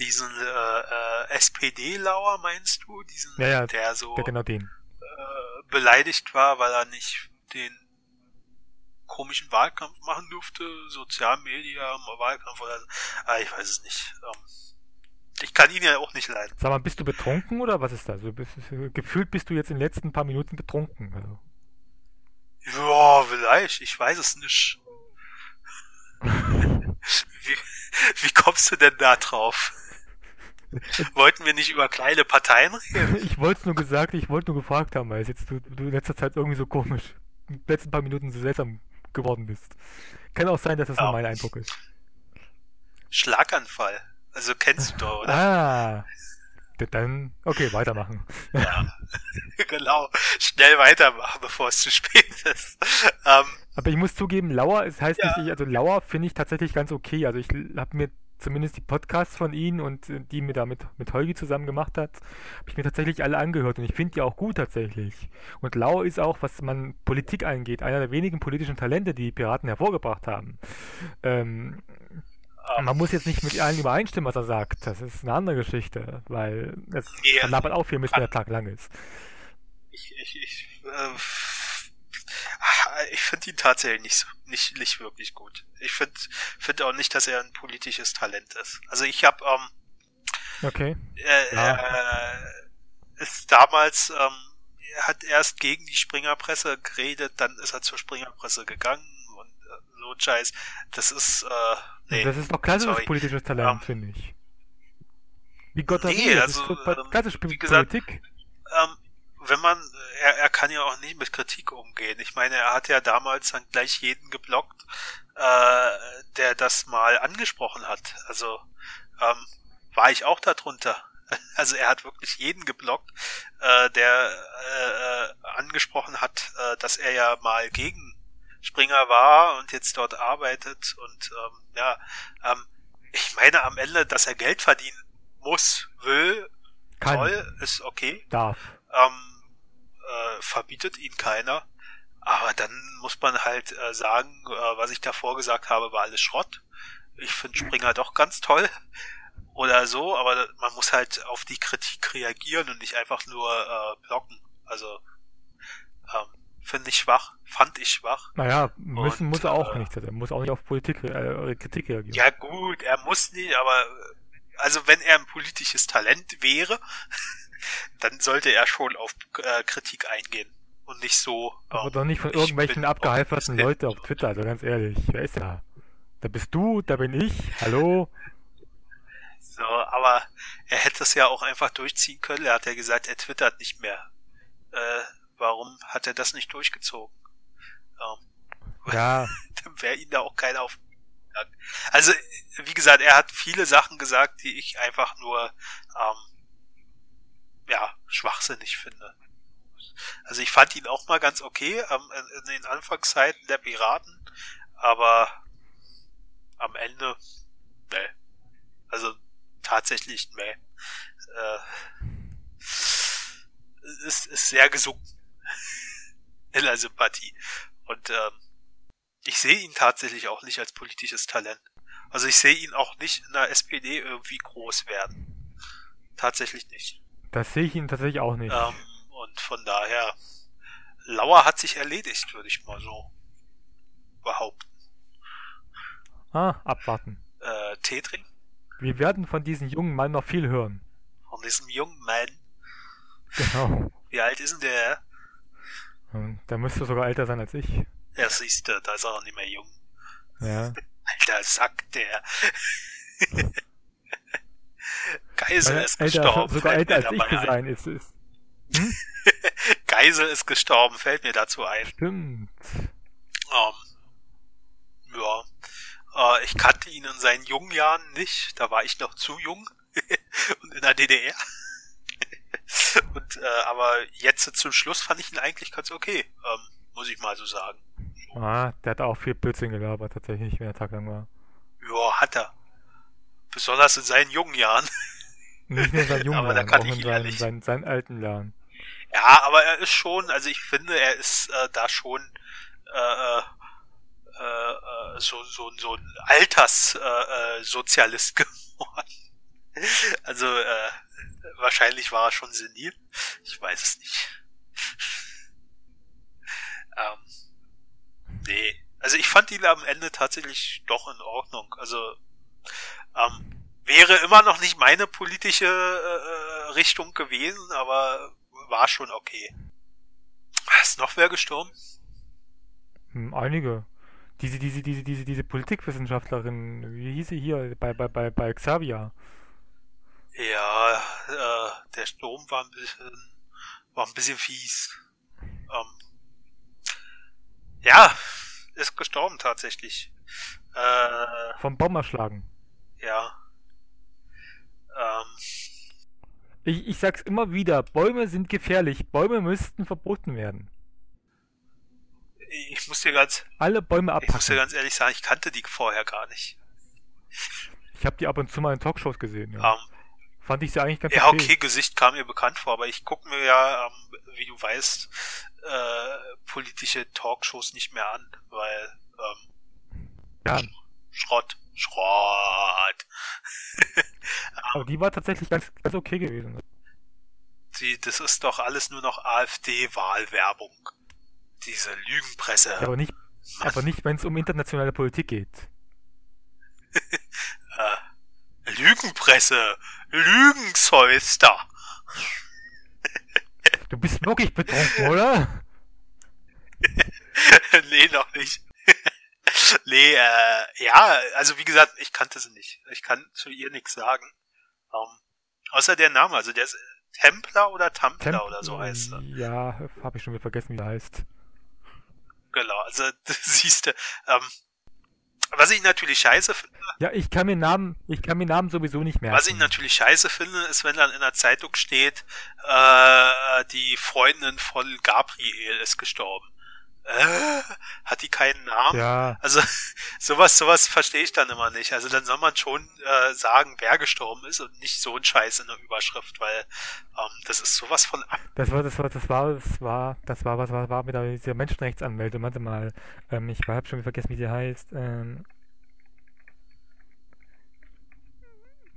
diesen äh, äh, SPD-Lauer, meinst du? Diesen, ja, ja, der so der genau den. Äh, beleidigt war, weil er nicht den komischen Wahlkampf machen durfte, Sozialmedia, Wahlkampf oder ah, ich weiß es nicht. Ähm, ich kann ihn ja auch nicht leiden. Sag mal, bist du betrunken oder was ist das? Also, bist, gefühlt bist du jetzt in den letzten paar Minuten betrunken. Also. Ja, vielleicht, ich weiß es nicht. wie, wie kommst du denn da drauf? Wollten wir nicht über kleine Parteien reden? Ich wollte es nur gesagt, ich wollte nur gefragt haben, weil es jetzt du, du in letzter Zeit irgendwie so komisch, in den letzten paar Minuten so seltsam geworden bist. Kann auch sein, dass das ja. nur mein Eindruck ist. Schlaganfall. Also kennst du doch, oder? Ah. Dann, okay, weitermachen. Ja, genau. Schnell weitermachen, bevor es zu spät ist. Ähm, Aber ich muss zugeben, Lauer, es heißt ja. nicht, also Lauer finde ich tatsächlich ganz okay. Also ich habe mir zumindest die Podcasts von ihnen und äh, die mir da mit, mit Holgi zusammen gemacht hat, habe ich mir tatsächlich alle angehört und ich finde die auch gut tatsächlich. Und Lau ist auch, was man Politik angeht, einer der wenigen politischen Talente, die die Piraten hervorgebracht haben. Ähm. Man muss jetzt nicht mit allen übereinstimmen, was er sagt. Das ist eine andere Geschichte, weil es ja, labert auch viel, bis der Tag lang ist. Ich, ich, ich äh, ich finde ihn tatsächlich nicht, so, nicht, nicht wirklich gut. Ich finde find auch nicht, dass er ein politisches Talent ist. Also ich habe ähm, okay. Äh, ja. äh, ist damals ähm, er hat erst gegen die Springerpresse geredet, dann ist er zur Springerpresse gegangen so ein Scheiß. Das ist äh, nee, das ist doch klassisches sorry. politisches Talent, um, finde ich. Wie Gott nee, also, ähm, klassische Politik. Gesagt, ähm, wenn man, er, er kann ja auch nicht mit Kritik umgehen. Ich meine, er hat ja damals dann gleich jeden geblockt, äh, der das mal angesprochen hat. Also ähm, war ich auch darunter. Also er hat wirklich jeden geblockt, äh, der äh, äh, angesprochen hat, äh, dass er ja mal gegen Springer war und jetzt dort arbeitet und ähm, ja, ähm, ich meine am Ende, dass er Geld verdienen muss, will, Kann. toll, ist okay. Darf. Ähm, äh, verbietet ihn keiner. Aber dann muss man halt äh, sagen, äh, was ich davor gesagt habe, war alles Schrott. Ich finde Springer doch ganz toll. Oder so, aber man muss halt auf die Kritik reagieren und nicht einfach nur äh, blocken. Also ähm, finde ich schwach, fand ich schwach. Naja, müssen Und, muss er auch äh, nicht. Er muss auch nicht auf Politik, äh, Kritik reagieren. Ja gut, er muss nicht, aber äh, also wenn er ein politisches Talent wäre, dann sollte er schon auf äh, Kritik eingehen und nicht so. Aber ähm, doch nicht von irgendwelchen auch- Leuten auf Twitter, also ganz ehrlich. Wer ist da? Da bist du, da bin ich, hallo? So, aber er hätte es ja auch einfach durchziehen können. Er hat ja gesagt, er twittert nicht mehr. Äh, warum hat er das nicht durchgezogen? Ähm, Ja, dann wäre ihn da auch keiner auf. Also, wie gesagt, er hat viele Sachen gesagt, die ich einfach nur, ähm, ja, schwachsinnig finde. Also ich fand ihn auch mal ganz okay ähm, in- den Anfangszeiten der Piraten, aber am Ende, ne. Also tatsächlich, ne. Äh, ist, ist sehr gesunken der Sympathie. Und ähm, ich sehe ihn tatsächlich auch nicht als politisches Talent. Also ich sehe ihn auch nicht in der SPD irgendwie groß werden. Tatsächlich nicht. das sehe ich ihn tatsächlich auch nicht. Ähm, und von daher, Lauer hat sich erledigt, würde ich mal so behaupten. Ah, abwarten. Äh, Tee trinken Wir werden von diesem jungen Mann noch viel hören. von diesem jungen Mann. Genau. Wie alt ist denn der? Der müsste sogar älter sein als ich. Ja, siehst du, da ist er auch nicht mehr jung. Ja. Alter Sack, der. Geisel ist er älter, gestorben. sogar fällt älter mir als ich ein. sein ist. ist. Geisel ist gestorben, fällt mir dazu ein. Stimmt. Ähm, ja. Äh, ich kannte ihn in seinen jungen Jahren nicht. Da war ich noch zu jung und in der DDR. und äh, aber jetzt zum Schluss fand ich ihn eigentlich ganz okay, ähm, muss ich mal so sagen. Ah, der hat auch viel Blödsinn gelabert, tatsächlich, wenn er Tag lang war. Ja, hat er. Besonders in seinen jungen Jahren. Nicht nur in seinen jungen Aber da Jahren, kann auch ich in seinen, seinen, seinen alten Jahren. Ja, aber er ist schon, also ich finde, er ist äh, da schon äh, äh, äh, so, so, so ein Alterssozialist Sozialist geworden. Also äh, wahrscheinlich war er schon senil. Ich weiß es nicht. ähm, nee. Also ich fand ihn am Ende tatsächlich doch in Ordnung. Also ähm, wäre immer noch nicht meine politische äh, Richtung gewesen, aber war schon okay. Ist noch wer gestorben? Hm, einige. Diese, diese, diese, diese, diese Politikwissenschaftlerin, wie hieß sie hier bei, bei, bei, bei Xavier? Ja, äh, der Sturm war ein bisschen, war ein bisschen fies. Ähm, ja, ist gestorben tatsächlich. Äh, Vom Baum erschlagen. ja. Ähm, Ich, ich sag's immer wieder, Bäume sind gefährlich. Bäume müssten verboten werden. ich muss dir ganz, Alle Bäume ich muss dir abpacken. ganz ehrlich sagen, ich kannte die vorher gar nicht. Ich habe die ab und zu mal in Talkshows gesehen. Ja. Ähm, Fand ich sie eigentlich ganz Ja, okay, Gesicht kam mir bekannt vor, aber ich gucke mir ja, ähm, wie du weißt, äh, politische Talkshows nicht mehr an, weil ähm, Ja, Schrott, Schrott. aber die war tatsächlich ganz, ganz okay gewesen. Die, das ist doch alles nur noch AfD-Wahlwerbung. Diese Lügenpresse. Ja, aber nicht, aber nicht, wenn es um internationale Politik geht. Äh, Lügenpresse, Lügenzeuster. Du bist wirklich betrunken, oder? nee, noch nicht. nee, äh, ja, also wie gesagt, ich kannte sie nicht. Ich kann zu ihr nichts sagen. Ähm, außer der Name, also der ist Templer oder Tampler Temp- oder so heißt er. Ja, habe ich schon wieder vergessen, wie der heißt. Genau, also siehst du. Ähm, was ich natürlich scheiße finde, Ja, ich kann mir Namen, ich kann mir Namen sowieso nicht merken. was ich natürlich scheiße finde, ist, wenn dann in der Zeitung steht, äh, die Freundin von Gabriel ist gestorben. Äh, hat die keinen Namen? Ja. Also sowas, sowas verstehe ich dann immer nicht. Also dann soll man schon äh, sagen, wer gestorben ist und nicht so ein Scheiß in der Überschrift, weil ähm, das ist sowas von ab. Das war, das war, das war, das war, das war, was war, war mit dieser Menschenrechtsanwältin. Warte mal, ähm, ich habe schon vergessen, wie sie heißt. Ähm,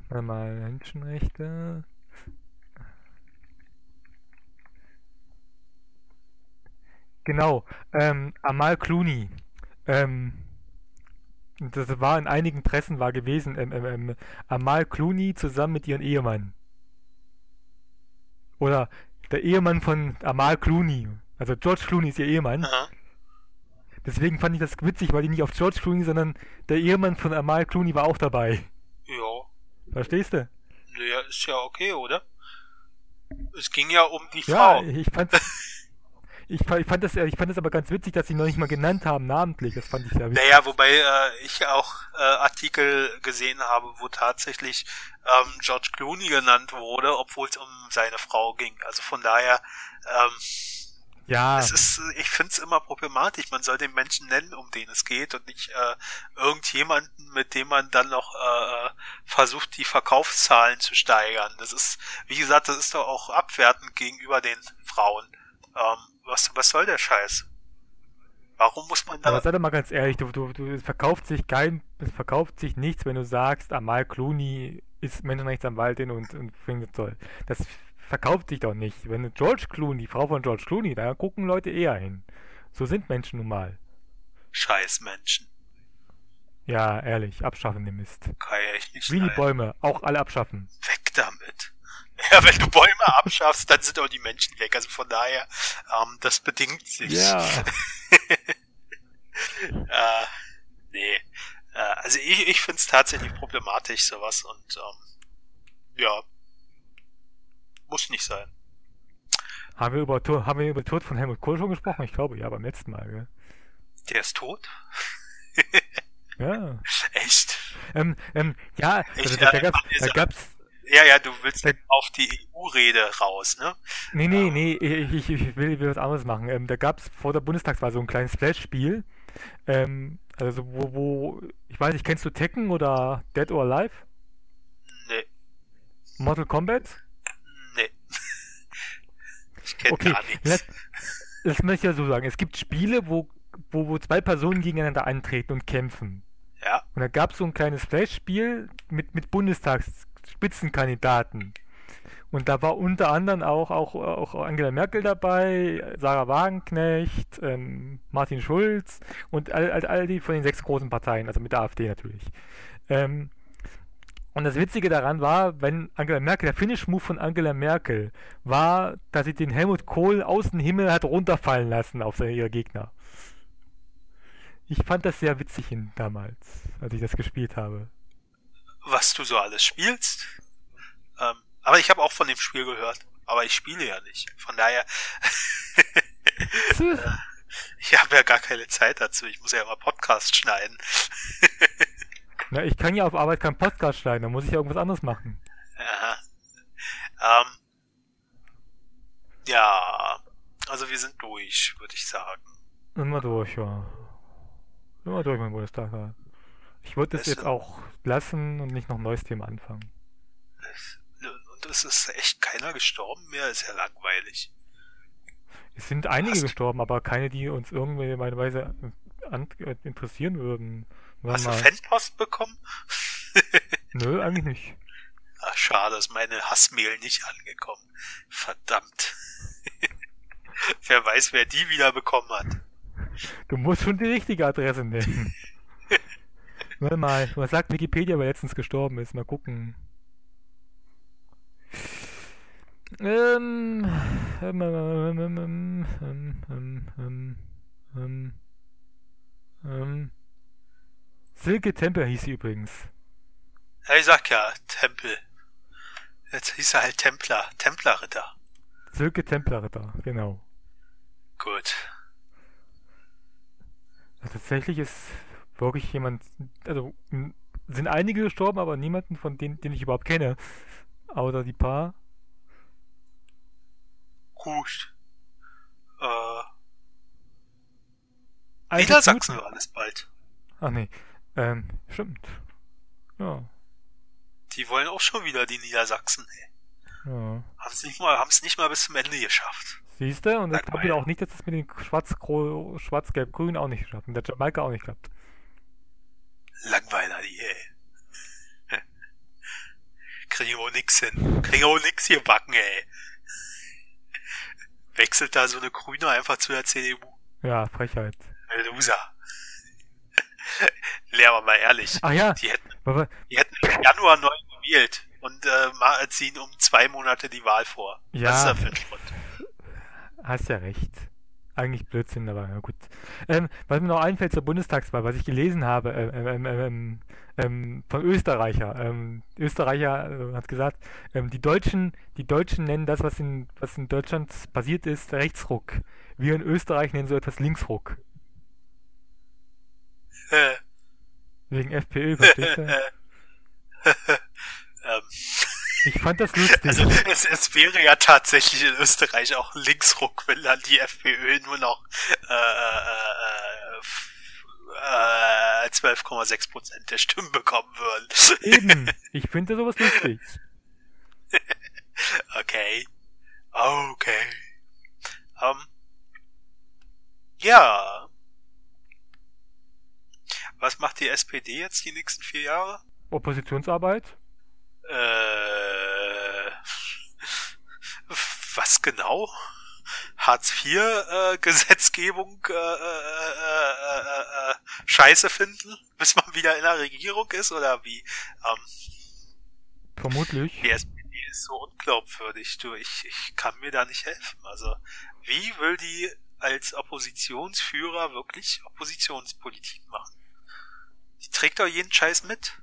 warte mal, Menschenrechte. Genau, ähm, Amal Clooney. Ähm, das war in einigen Pressen war gewesen, ähm, ähm, ähm, Amal Clooney zusammen mit ihrem Ehemann. Oder der Ehemann von Amal Clooney. Also George Clooney ist ihr Ehemann. Aha. Deswegen fand ich das witzig, weil die nicht auf George Clooney, sondern der Ehemann von Amal Clooney war auch dabei. Ja, Verstehst du? naja, ist ja okay, oder? Es ging ja um die Ja, Frau. ich fand ich, ich fand das ich fand das aber ganz witzig, dass sie noch nicht mal genannt haben namentlich. Das fand ich sehr witzig. Naja, wobei äh, ich auch äh, Artikel gesehen habe, wo tatsächlich ähm, George Clooney genannt wurde, obwohl es um seine Frau ging. Also von daher, ähm, Ja, es ist, äh, ich finde es immer problematisch. Man soll den Menschen nennen, um den es geht und nicht äh, irgendjemanden, mit dem man dann noch äh, versucht, die Verkaufszahlen zu steigern. Das ist, wie gesagt, das ist doch auch abwertend gegenüber den Frauen. Ähm, was, was soll der Scheiß? Warum muss man da aber sei doch mal ganz ehrlich, du, du, du, es verkauft sich kein, es verkauft sich nichts, wenn du sagst, Amal Clooney ist Menschenrechtsanwaltin und, und findet es toll. Das verkauft sich doch nicht. Wenn George Clooney, Frau von George Clooney, da gucken Leute eher hin. So sind Menschen nun mal. Scheißmenschen? Ja, ehrlich, abschaffen den Mist. Kann echt nicht Wie die. Bäume, auch alle abschaffen. Weg damit. Ja, wenn du Bäume abschaffst, dann sind auch die Menschen weg. Also von daher, ähm, das bedingt sich. Ja, Äh, nee. Äh, also ich, ich finde es tatsächlich problematisch, sowas. Und ähm, ja. Muss nicht sein. haben wir über, haben wir über den Tod von Helmut Kohl schon gesprochen? Ich glaube, ja, beim letzten Mal, gell? Der ist tot? Ja. Echt? Ähm, ähm, ja, Ich, also, da, da äh, gab's, da gab's, Ja, ja, du willst Der- auf die EU-Rede raus, ne? nee, nee, nee, ich, ich, ich will, will was anderes machen. Ähm, da gab's vor der Bundestagswahl so ein kleines Flash-Spiel, ähm, also wo, wo, ich weiß nicht, kennst du Tekken oder Dead or Alive? Nee, Mortal Kombat? nee. ich kenne Okay, gar nichts. lass, das möchte ich ja so sagen. Es gibt Spiele, wo, wo, wo zwei Personen gegeneinander antreten und kämpfen. Ja, Und da gab es so ein kleines Flash-Spiel mit, mit Bundestagsspitzenkandidaten. Und da war unter anderem auch, auch, auch Angela Merkel dabei, Sarah Wagenknecht, ähm, Martin Schulz und all, all, all die von den sechs großen Parteien, also mit der AfD natürlich. Ähm, und das Witzige daran war, wenn Angela Merkel, der Finish-Move von Angela Merkel war, dass sie den Helmut Kohl aus dem Himmel hat runterfallen lassen auf seine, ihre Gegner. Ich fand das sehr witzig damals, als ich das gespielt habe. Was du so alles spielst. Ähm, aber ich habe auch von dem Spiel gehört. Aber ich spiele ja nicht. Von daher, ich habe ja gar keine Zeit dazu. Ich muss ja immer Podcast schneiden. Na, ich kann ja auf Arbeit keinen Podcast schneiden, da muss ich ja irgendwas anderes machen. Aha. Ähm, ja, also wir sind durch, würde ich sagen. Immer durch, ja. Immer durch, mein Bundestag. Ich würde es jetzt auch lassen und nicht noch ein neues Thema anfangen. Und es ist echt keiner gestorben mehr, ist ja langweilig. Es sind einige Hast- gestorben, aber keine, die uns irgendwie meine Weise an, äh, interessieren würden. Hast du mal. Fanpost bekommen? Nö, eigentlich nicht. Ach, schade, ist meine Hassmail nicht angekommen. Verdammt. wer weiß, wer die wieder bekommen hat. Du musst schon die richtige Adresse nennen. Warte mal, was sagt Wikipedia, wer letztens gestorben ist? Mal gucken. Ähm ähm ähm, ähm, ähm, ähm, ähm, ähm, ähm, Silke Tempel hieß sie übrigens. Ja, ich sag ja, Tempel. Jetzt hieß er halt Templer, Templerritter. Silke Templerritter, genau. Gut. Also tatsächlich ist wirklich jemand, also sind einige gestorben, aber niemanden von denen, den ich überhaupt kenne. Außer die paar. Gut. Äh, Niedersachsen war das bald. Ach nee, ähm, stimmt. Ja. Die wollen auch schon wieder die Niedersachsen, ey. Ja. Haben es nicht mal, es nicht mal bis zum Ende geschafft. Siehst du? Und ich glaube auch nicht, dass das mit den Schwarz-Grün Schwarz, Gelb, Grün auch nicht geschafft. Und der Jamaika auch nicht klappt. Langweiler, die, ey. Kriegen wir nix hin. Kriegen wir nix hier backen, ey. Wechselt da so eine Grüne einfach zu der CDU. Ja, Frechheit. Loser. Leer aber mal ehrlich. Ach ja, Die hätten, die hätten im Januar neu gewählt und äh, ziehen um zwei Monate die Wahl vor. Ja. Was ist da für ein Schrott? hast ja recht. Eigentlich Blödsinn, aber ja gut. Ähm, was mir noch einfällt zur Bundestagswahl, was ich gelesen habe ähm, ähm, ähm, ähm, ähm, von Österreicher. Ähm, Österreicher äh, hat gesagt, ähm, die Deutschen, die Deutschen nennen das, was in, was in Deutschland passiert ist, Rechtsruck. Wir in Österreich nennen so etwas Linksruck. Äh, Wegen FPÖ, verstehst du? ähm, Ich fand das lustig. also es, es wäre ja tatsächlich in Österreich auch Linksruck, wenn dann die FPÖ nur noch äh, äh, äh, 12,6 Prozent der Stimmen bekommen würden. Eben, ich finde sowas lustig. Okay. Okay. Ähm. Ja. Was macht die SPD jetzt die nächsten vier Jahre? Oppositionsarbeit? Äh. Was genau? Hartz IV äh, Gesetzgebung äh, äh, äh, äh, äh, scheiße finden, bis man wieder in der Regierung ist oder wie? Ähm, Vermutlich. die SPD ist so unglaubwürdig, du, ich, ich kann mir da nicht helfen. Also, wie will die als Oppositionsführer wirklich Oppositionspolitik machen? Die trägt doch jeden Scheiß mit.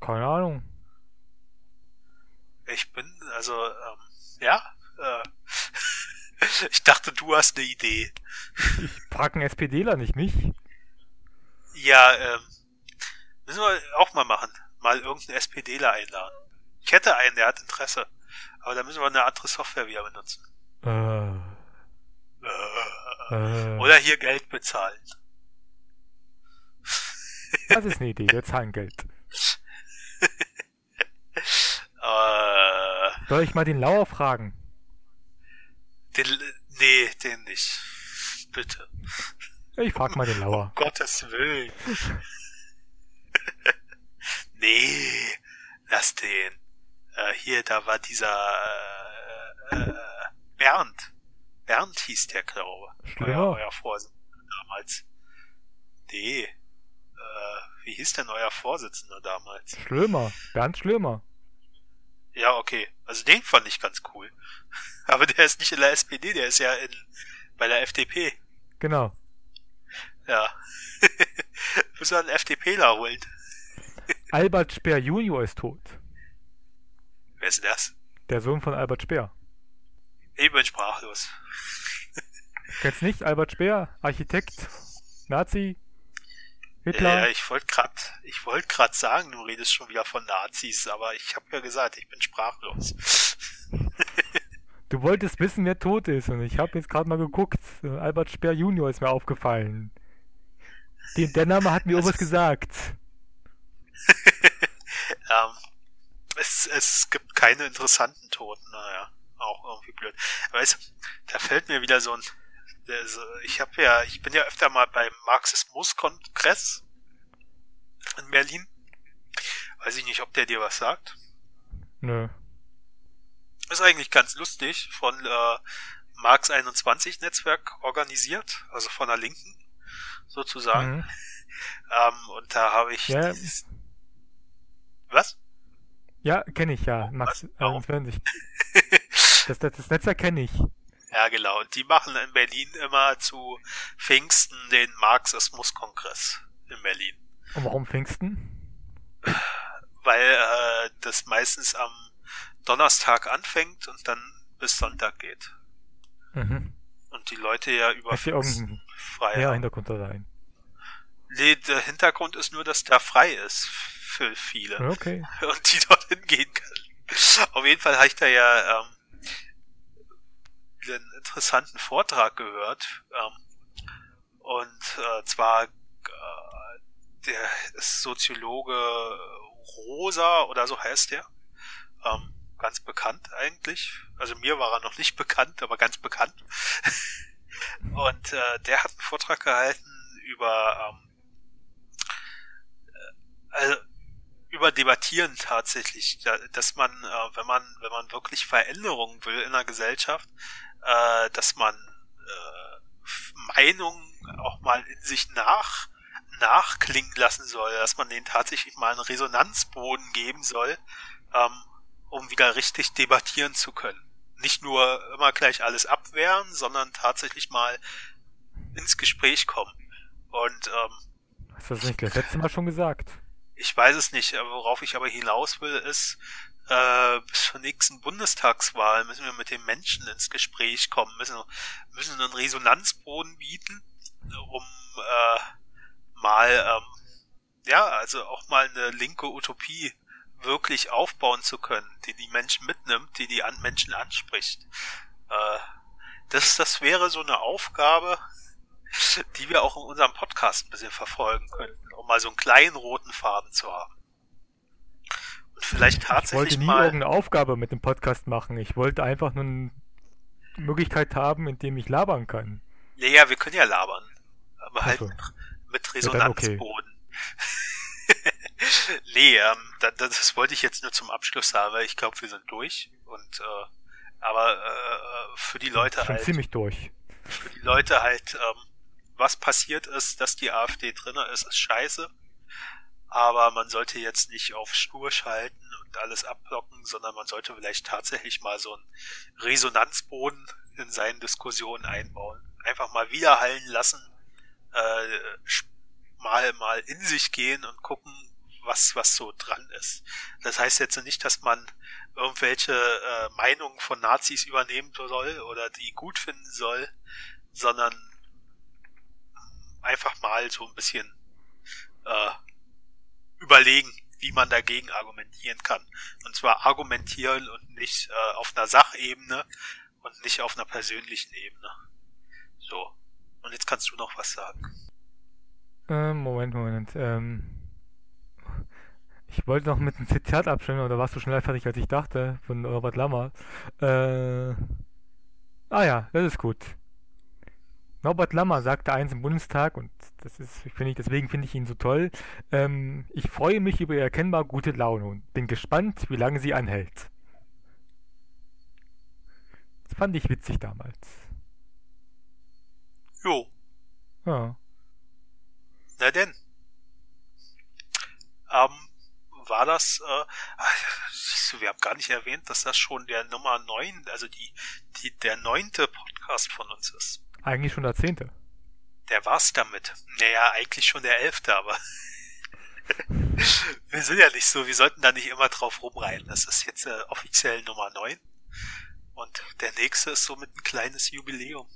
Keine Ahnung. Ich bin, also, ähm, ja, äh, ich dachte, du hast eine Idee. Ich einen SPDler, nicht mich. Ja, ähm, müssen wir auch mal machen. Mal irgendeinen SPDler einladen. Ich hätte einen, der hat Interesse. Aber da müssen wir eine andere Software wieder benutzen. Äh, Äh, äh, Oder hier Geld bezahlen. das ist eine Idee, wir zahlen Geld. Äh, Soll ich mal den Lauer fragen? den, nee, den nicht. Bitte. Ich frag mal den Lauer. Um Gottes Willen. nee, lass den. Äh, hier, da war dieser äh, äh, Bernd. Bernd hieß der, glaube ich. Euer, euer Vorsitzender damals. Nee. Äh, wie hieß denn euer Vorsitzender damals? Schlömer, Bernd Schlömer. Ja, okay. Also den fand ich ganz cool. Aber der ist nicht in der SPD, der ist ja in bei der FDP. Genau. Ja. Müssen wir einen FDPler holen. Albert Speer Junior ist tot. Wer ist denn das? Der Sohn von Albert Speer. Ich bin sprachlos. Kennst nicht Albert Speer? Architekt? Nazi? Ja, Hitler? ich wollte grad, ich wollte grad sagen, du redest schon wieder von Nazis, aber ich habe ja gesagt, ich bin sprachlos. Du wolltest wissen, wer tot ist und ich habe jetzt gerade mal geguckt. Äh, Albert Speer Junior ist mir aufgefallen. Den, der Name hat mir irgendwas gesagt. Ähm, es, es gibt keine interessanten Toten, naja, auch irgendwie blöd. Weißt du, da fällt mir wieder so ein, der so, ich habe ja, ich bin ja öfter mal beim Marxismus-Kongress in Berlin. Weiß ich nicht, ob der dir was sagt. Nö. Ist eigentlich ganz lustig, von äh, Marx 21 Netzwerk organisiert, also von der Linken sozusagen. Mhm. Ähm, und da habe ich Ja. dieses- was? Ja, kenne ich, ja. Max Was? Warum? 21. Das, das, das Netzwerk kenne ich. Ja, genau. Und die machen in Berlin immer zu Pfingsten den Marxismus-Kongress in Berlin. Und warum Pfingsten? Weil äh, das meistens am Donnerstag anfängt und dann bis Sonntag geht. Mhm. Und die Leute ja über hier Pfingsten frei ja, haben. Hintergrund da sein. Nee, der Hintergrund ist nur, dass da frei ist für viele. Okay. und die dorthin gehen können. Auf jeden Fall habe ich da ja ähm, einen interessanten Vortrag gehört. Ähm, Und äh, zwar äh, der Soziologe Rosa oder so heißt der. Ähm, ganz bekannt eigentlich. Also mir war er noch nicht bekannt, aber ganz bekannt. Und äh, der hat einen Vortrag gehalten über ähm, äh, also über Debattieren tatsächlich, dass man, äh, wenn man, wenn man wirklich Veränderungen will in der Gesellschaft, äh, dass man äh, Meinungen auch mal in sich nach nachklingen lassen soll, dass man denen tatsächlich mal einen Resonanzboden geben soll, ähm, um wieder richtig debattieren zu können. Nicht nur immer gleich alles abwehren, sondern tatsächlich mal ins Gespräch kommen. Und ähm, Hast du das nicht das letzte Mal schon gesagt? Ich weiß es nicht, worauf ich aber hinaus will, ist, äh, bis zur nächsten Bundestagswahl müssen wir mit den Menschen ins Gespräch kommen, müssen, müssen einen Resonanzboden bieten, um äh, mal, ähm, ja, also auch mal eine linke Utopie wirklich aufbauen zu können, die die Menschen mitnimmt, die die an Menschen anspricht. Äh, das, das wäre so eine Aufgabe, die wir auch in unserem Podcast ein bisschen verfolgen könnten, um mal so einen kleinen roten Faden zu haben. Vielleicht tatsächlich Ich wollte nie mal irgendeine Aufgabe mit dem Podcast machen. Ich wollte einfach nur eine Möglichkeit haben, in dem ich labern kann. Ja, ja, wir können ja labern. Aber halt so. mit, mit Ja, okay. Resonanzboden. nee, ähm, das, das wollte ich jetzt nur zum Abschluss sagen, weil ich glaube, wir sind durch. Und äh, aber äh, für die Leute Schon halt, ziemlich durch. für die Leute halt, ähm, was passiert ist, dass die AfD drinne ist, ist scheiße. Aber man sollte jetzt nicht auf stur schalten und alles abblocken, sondern man sollte vielleicht tatsächlich mal so einen Resonanzboden in seinen Diskussionen einbauen. Einfach mal widerhallen lassen, äh, mal mal in sich gehen und gucken, was was so dran ist. Das heißt jetzt nicht, dass man irgendwelche äh, Meinungen von Nazis übernehmen soll oder die gut finden soll, sondern einfach mal so ein bisschen äh, überlegen, wie man dagegen argumentieren kann. Und zwar argumentieren und nicht äh, auf einer Sachebene und nicht auf einer persönlichen Ebene. So. Und jetzt kannst du noch was sagen. Ähm, Moment, Moment. Ähm, ich wollte noch mit einem Zitat abstimmen, oder warst du schneller fertig, als ich dachte, von Robert Lammer. Äh, ah ja, das ist gut. Norbert Lammer sagte eins im Bundestag, und das ist, finde ich, deswegen finde ich ihn so toll. Ähm, ich freue mich über erkennbar gute Laune und bin gespannt, wie lange sie anhält. Das fand ich witzig damals. Jo, Ja. na denn. Ähm, war das, äh, du, wir haben gar nicht erwähnt, dass das schon der Nummer 9, also die, die, der neunte Podcast von uns ist. Eigentlich schon der zehnte. Der war's damit. Naja, eigentlich schon der elfte, aber wir sind ja nicht so, wir sollten da nicht immer drauf rumreiten. Das ist jetzt äh, offiziell Nummer 9. Und der nächste ist somit ein kleines Jubiläum.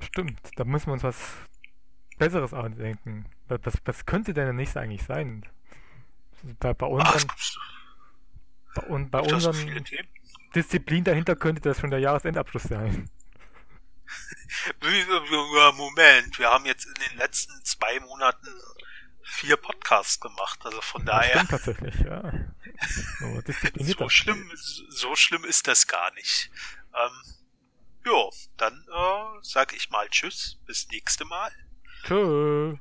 Stimmt, da müssen wir uns was Besseres ausdenken. Was, was, könnte denn der nächste eigentlich sein? Bei, bei Ach, unseren, bei, un, bei so unseren. Disziplin dahinter könnte das schon der Jahresendabschluss sein. Moment, wir haben jetzt in den letzten zwei Monaten vier Podcasts gemacht, also von Das daher stimmt tatsächlich, ja. So schlimm, so schlimm ist das gar nicht. Ähm, jo, dann äh, sag ich mal Tschüss, bis nächste Mal. Tschö.